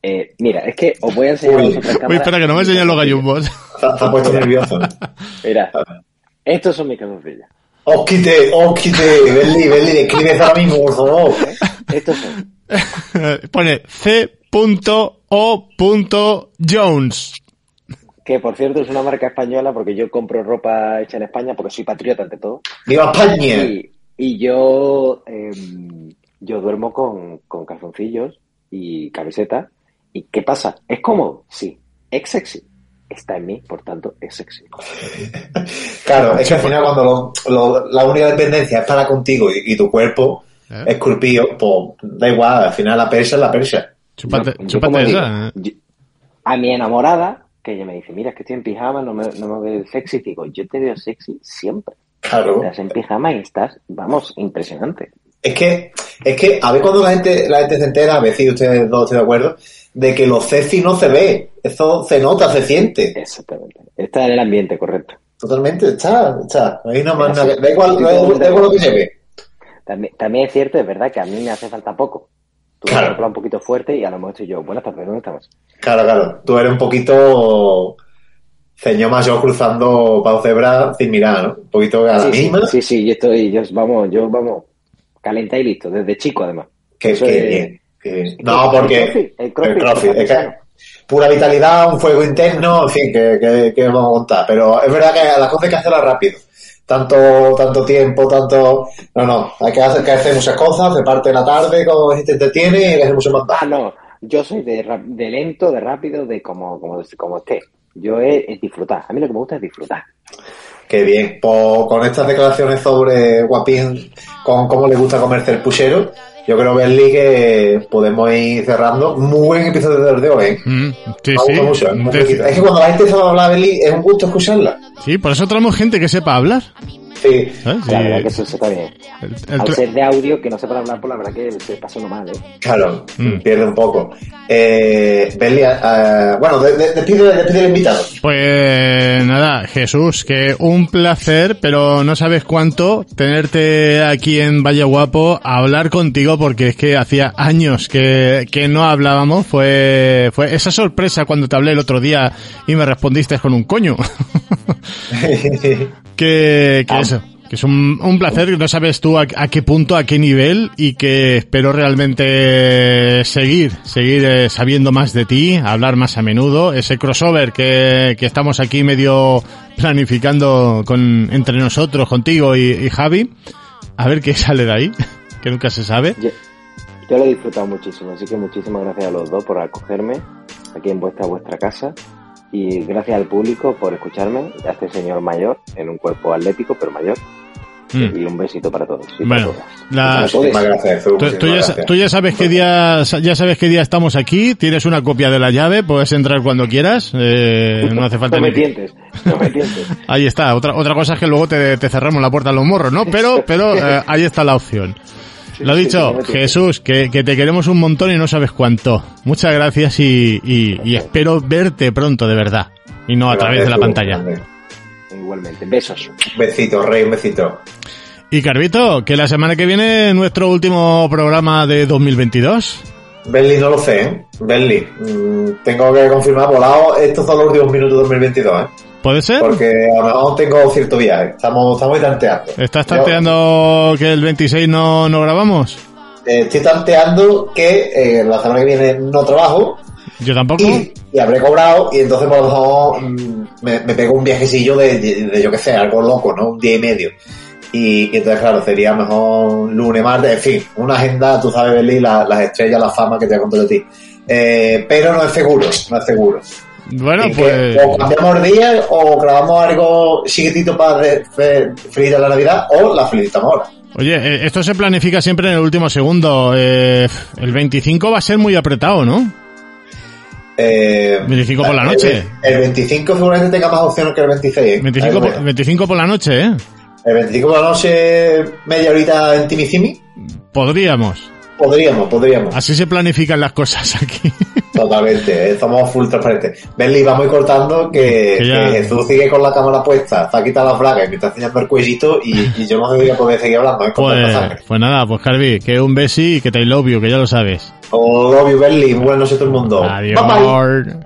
D: eh, mira, es que os voy a enseñar
C: Uy.
B: Uy, espera, que no me
D: mis
B: enseñan los gallumbos.
C: Se ha puesto nervioso.
D: Mira, estos son mis calzoncillos.
C: Osquite, Osquite, Berli, Berli, describe ahora mismo, por favor.
D: Estos son.
B: Pone C.O.Jones.
D: Que por cierto es una marca española porque yo compro ropa hecha en España porque soy patriota ante todo.
C: ¡Viva España!
D: Y, y yo, em, yo duermo con, con calzoncillos y camiseta. ¿Y qué pasa? ¿Es cómodo? Sí. ¿Es sexy? Está en mí, por tanto es sexy.
C: Claro, es que al final cuando lo- lo- la única dependencia es para contigo y, y tu cuerpo
B: ¿Eh?
C: esculpido, pues da igual, al final la persa es la persa.
B: Chúpate,
D: digo,
B: esa. ¿eh?
D: yo- a mi enamorada, que ella me dice, mira, es que estoy en pijama, no me, no me veo sexy, digo, yo te veo sexy siempre.
C: Claro.
D: Estás en pijama y estás, vamos, impresionante.
C: Es que, es que a ver cuando la gente, la gente se entera, a ver si ustedes dos están de acuerdo, de que lo sexy no se ve, eso se nota, se siente.
D: Exactamente. Está en el ambiente, correcto.
C: Totalmente, está, está. Ahí no más nada, da igual, da igual,
D: totalmente.
C: da igual lo que se ve.
D: También, también es cierto, es verdad que a mí me hace falta poco. Tú
C: Claro.
D: hablas un poquito fuerte y a lo mejor estoy yo, buenas tardes, ¿dónde estamos?
C: Claro, claro. Tú eres un poquito señor mayor cruzando Pau Cebra sin mirar, ¿no? Un poquito a la
D: Sí,
C: misma.
D: sí, sí, yo estoy, yo, vamos, yo, vamos, calenta y listo, desde chico además.
C: Que,
D: Eso
C: que
D: es-
C: bien, que No,
D: crossfit,
C: porque
D: el crossfit,
C: el crossfit,
D: el
C: es que
D: crossfit.
C: pura vitalidad, un fuego interno, en fin, que, que, que vamos a contar. Pero es verdad que las cosas hay que hacerlas rápido. Tanto, tanto tiempo, tanto... No, no, hay que hacer, que hacer muchas cosas, se parte la tarde, como si te entretiene y hay que hacer mucho más.
D: Ah, no, yo soy de, de lento, de rápido, de como, como, como esté. Yo es, es disfrutar. A mí lo que me gusta es disfrutar.
C: Qué bien. Pues con estas declaraciones sobre Guapín, con cómo le gusta comerse el puchero, yo creo, Berli, que podemos ir cerrando. Muy buen episodio de hoy, ¿eh?
B: Mm, sí, sí.
C: mucho, ¿eh? Muy. Es que cuando la gente sabe hablar, Berli, es un gusto escucharla.
B: sí, por eso traemos gente que sepa hablar.
C: Sí.
B: ¿sabes?
D: La verdad que eso, eso está bien.
B: El- el
D: Al ser de audio, que no sepa hablar, pues la verdad que se pasa uno mal, ¿eh?
C: Claro,
B: Mm.
C: pierde un poco. Eh, Berli, eh, bueno, de- de- despide, despide el invitado.
B: Pues nada, Jesús, que un placer, pero no sabes cuánto tenerte aquí en Valle Guapo a hablar contigo porque es que hacía años que, que no hablábamos. Fue, fue esa sorpresa cuando te hablé el otro día y me respondiste con un coño. que, que eso, que es un, un placer, no sabes tú a, qué punto, a qué nivel y que espero realmente seguir, seguir eh, sabiendo más de ti, hablar más a menudo, ese crossover que, que estamos aquí medio planificando con, entre nosotros, contigo y, y Javi, a ver qué sale de ahí, que nunca se sabe.
D: Yo, yo lo he disfrutado muchísimo, así que muchísimas gracias a los dos por acogerme aquí en vuestra vuestra casa. Y gracias al público por escucharme, a este señor mayor, en un cuerpo atlético pero mayor,
B: Mm.
D: y un besito para todos. y
B: Bueno,
D: para todas.
B: la-
C: gracias,
B: Tú, ya, sa-
C: gracias.
B: tú ya sabes qué día ya sabes qué día estamos aquí. Tienes una copia de la llave, puedes entrar cuando quieras. eh, no hace falta
D: No me
B: ni-
D: tientes, no me tientes.
B: Ahí está. Otra otra cosa es que luego te, te cerramos la puerta a los morros, ¿no? Pero pero eh, ahí está la opción. Lo dicho. Jesús, que, que te queremos un montón y no sabes cuánto. Muchas gracias y, y, y espero verte pronto, de verdad. Y no a través de la pantalla.
D: Igualmente, besos.
C: Besito, Rey, un besito.
B: Y Carvito, que la semana que viene nuestro último programa de 2022.
C: Berli no lo sé, ¿eh? Berli, mm, tengo que confirmar, volado, estos son los últimos minutos de 2022, ¿eh?
B: ¿Puede ser?
C: Porque a lo mejor tengo cierto viaje, estamos, estamos tanteando.
B: ¿Estás
C: Yo,
B: tanteando que el 26 no, no grabamos?
C: eh, estoy tanteando que eh, la semana que viene no trabajo
B: Yo tampoco.
C: y, y habré cobrado y entonces por lo mejor mm, me, me pego un viajecillo de, de, de, yo qué sé, algo loco, ¿no? Un día y medio. Y, y entonces, claro, sería mejor lunes, martes, en fin, una agenda, tú sabes, Berli, la- las estrellas, la fama que te conté de ti. Eh, pero no es seguro, no es seguro.
B: Bueno,
C: Y que
B: pues...
C: o cambiamos día o grabamos algo chiquitito para felicitar la Navidad o la felicitamos ahora.
B: Oye, eh, esto se planifica siempre en el último segundo. Eh, el 25 va a ser muy apretado, ¿no?
C: Eh,
B: 25 por la noche.
C: El, el 25 seguramente tenga más opciones que el 26. ¿eh?
B: 25
C: Ahí lo
B: por,
C: dejo.
B: 25 por la noche, ¿eh?
C: El 25 por la noche, media horita en Timicimi.
B: Podríamos.
C: Podríamos, podríamos.
B: Así se planifican las cosas aquí.
C: Totalmente, eh, somos full transparentes. Berli, vamos a ir cortando que,
B: Que ya-
C: que Jesús sigue con la cámara puesta, está quitando la fraga y me está enseñando el cuellito y, y yo no sé si voy a poder seguir hablando, ¿eh?
B: Pues, pues nada, pues Carvi, que un besi y que te love you, que ya lo sabes.
C: You, Berli. Buenas noches a todo el mundo. Bye, bye.
B: Adiós.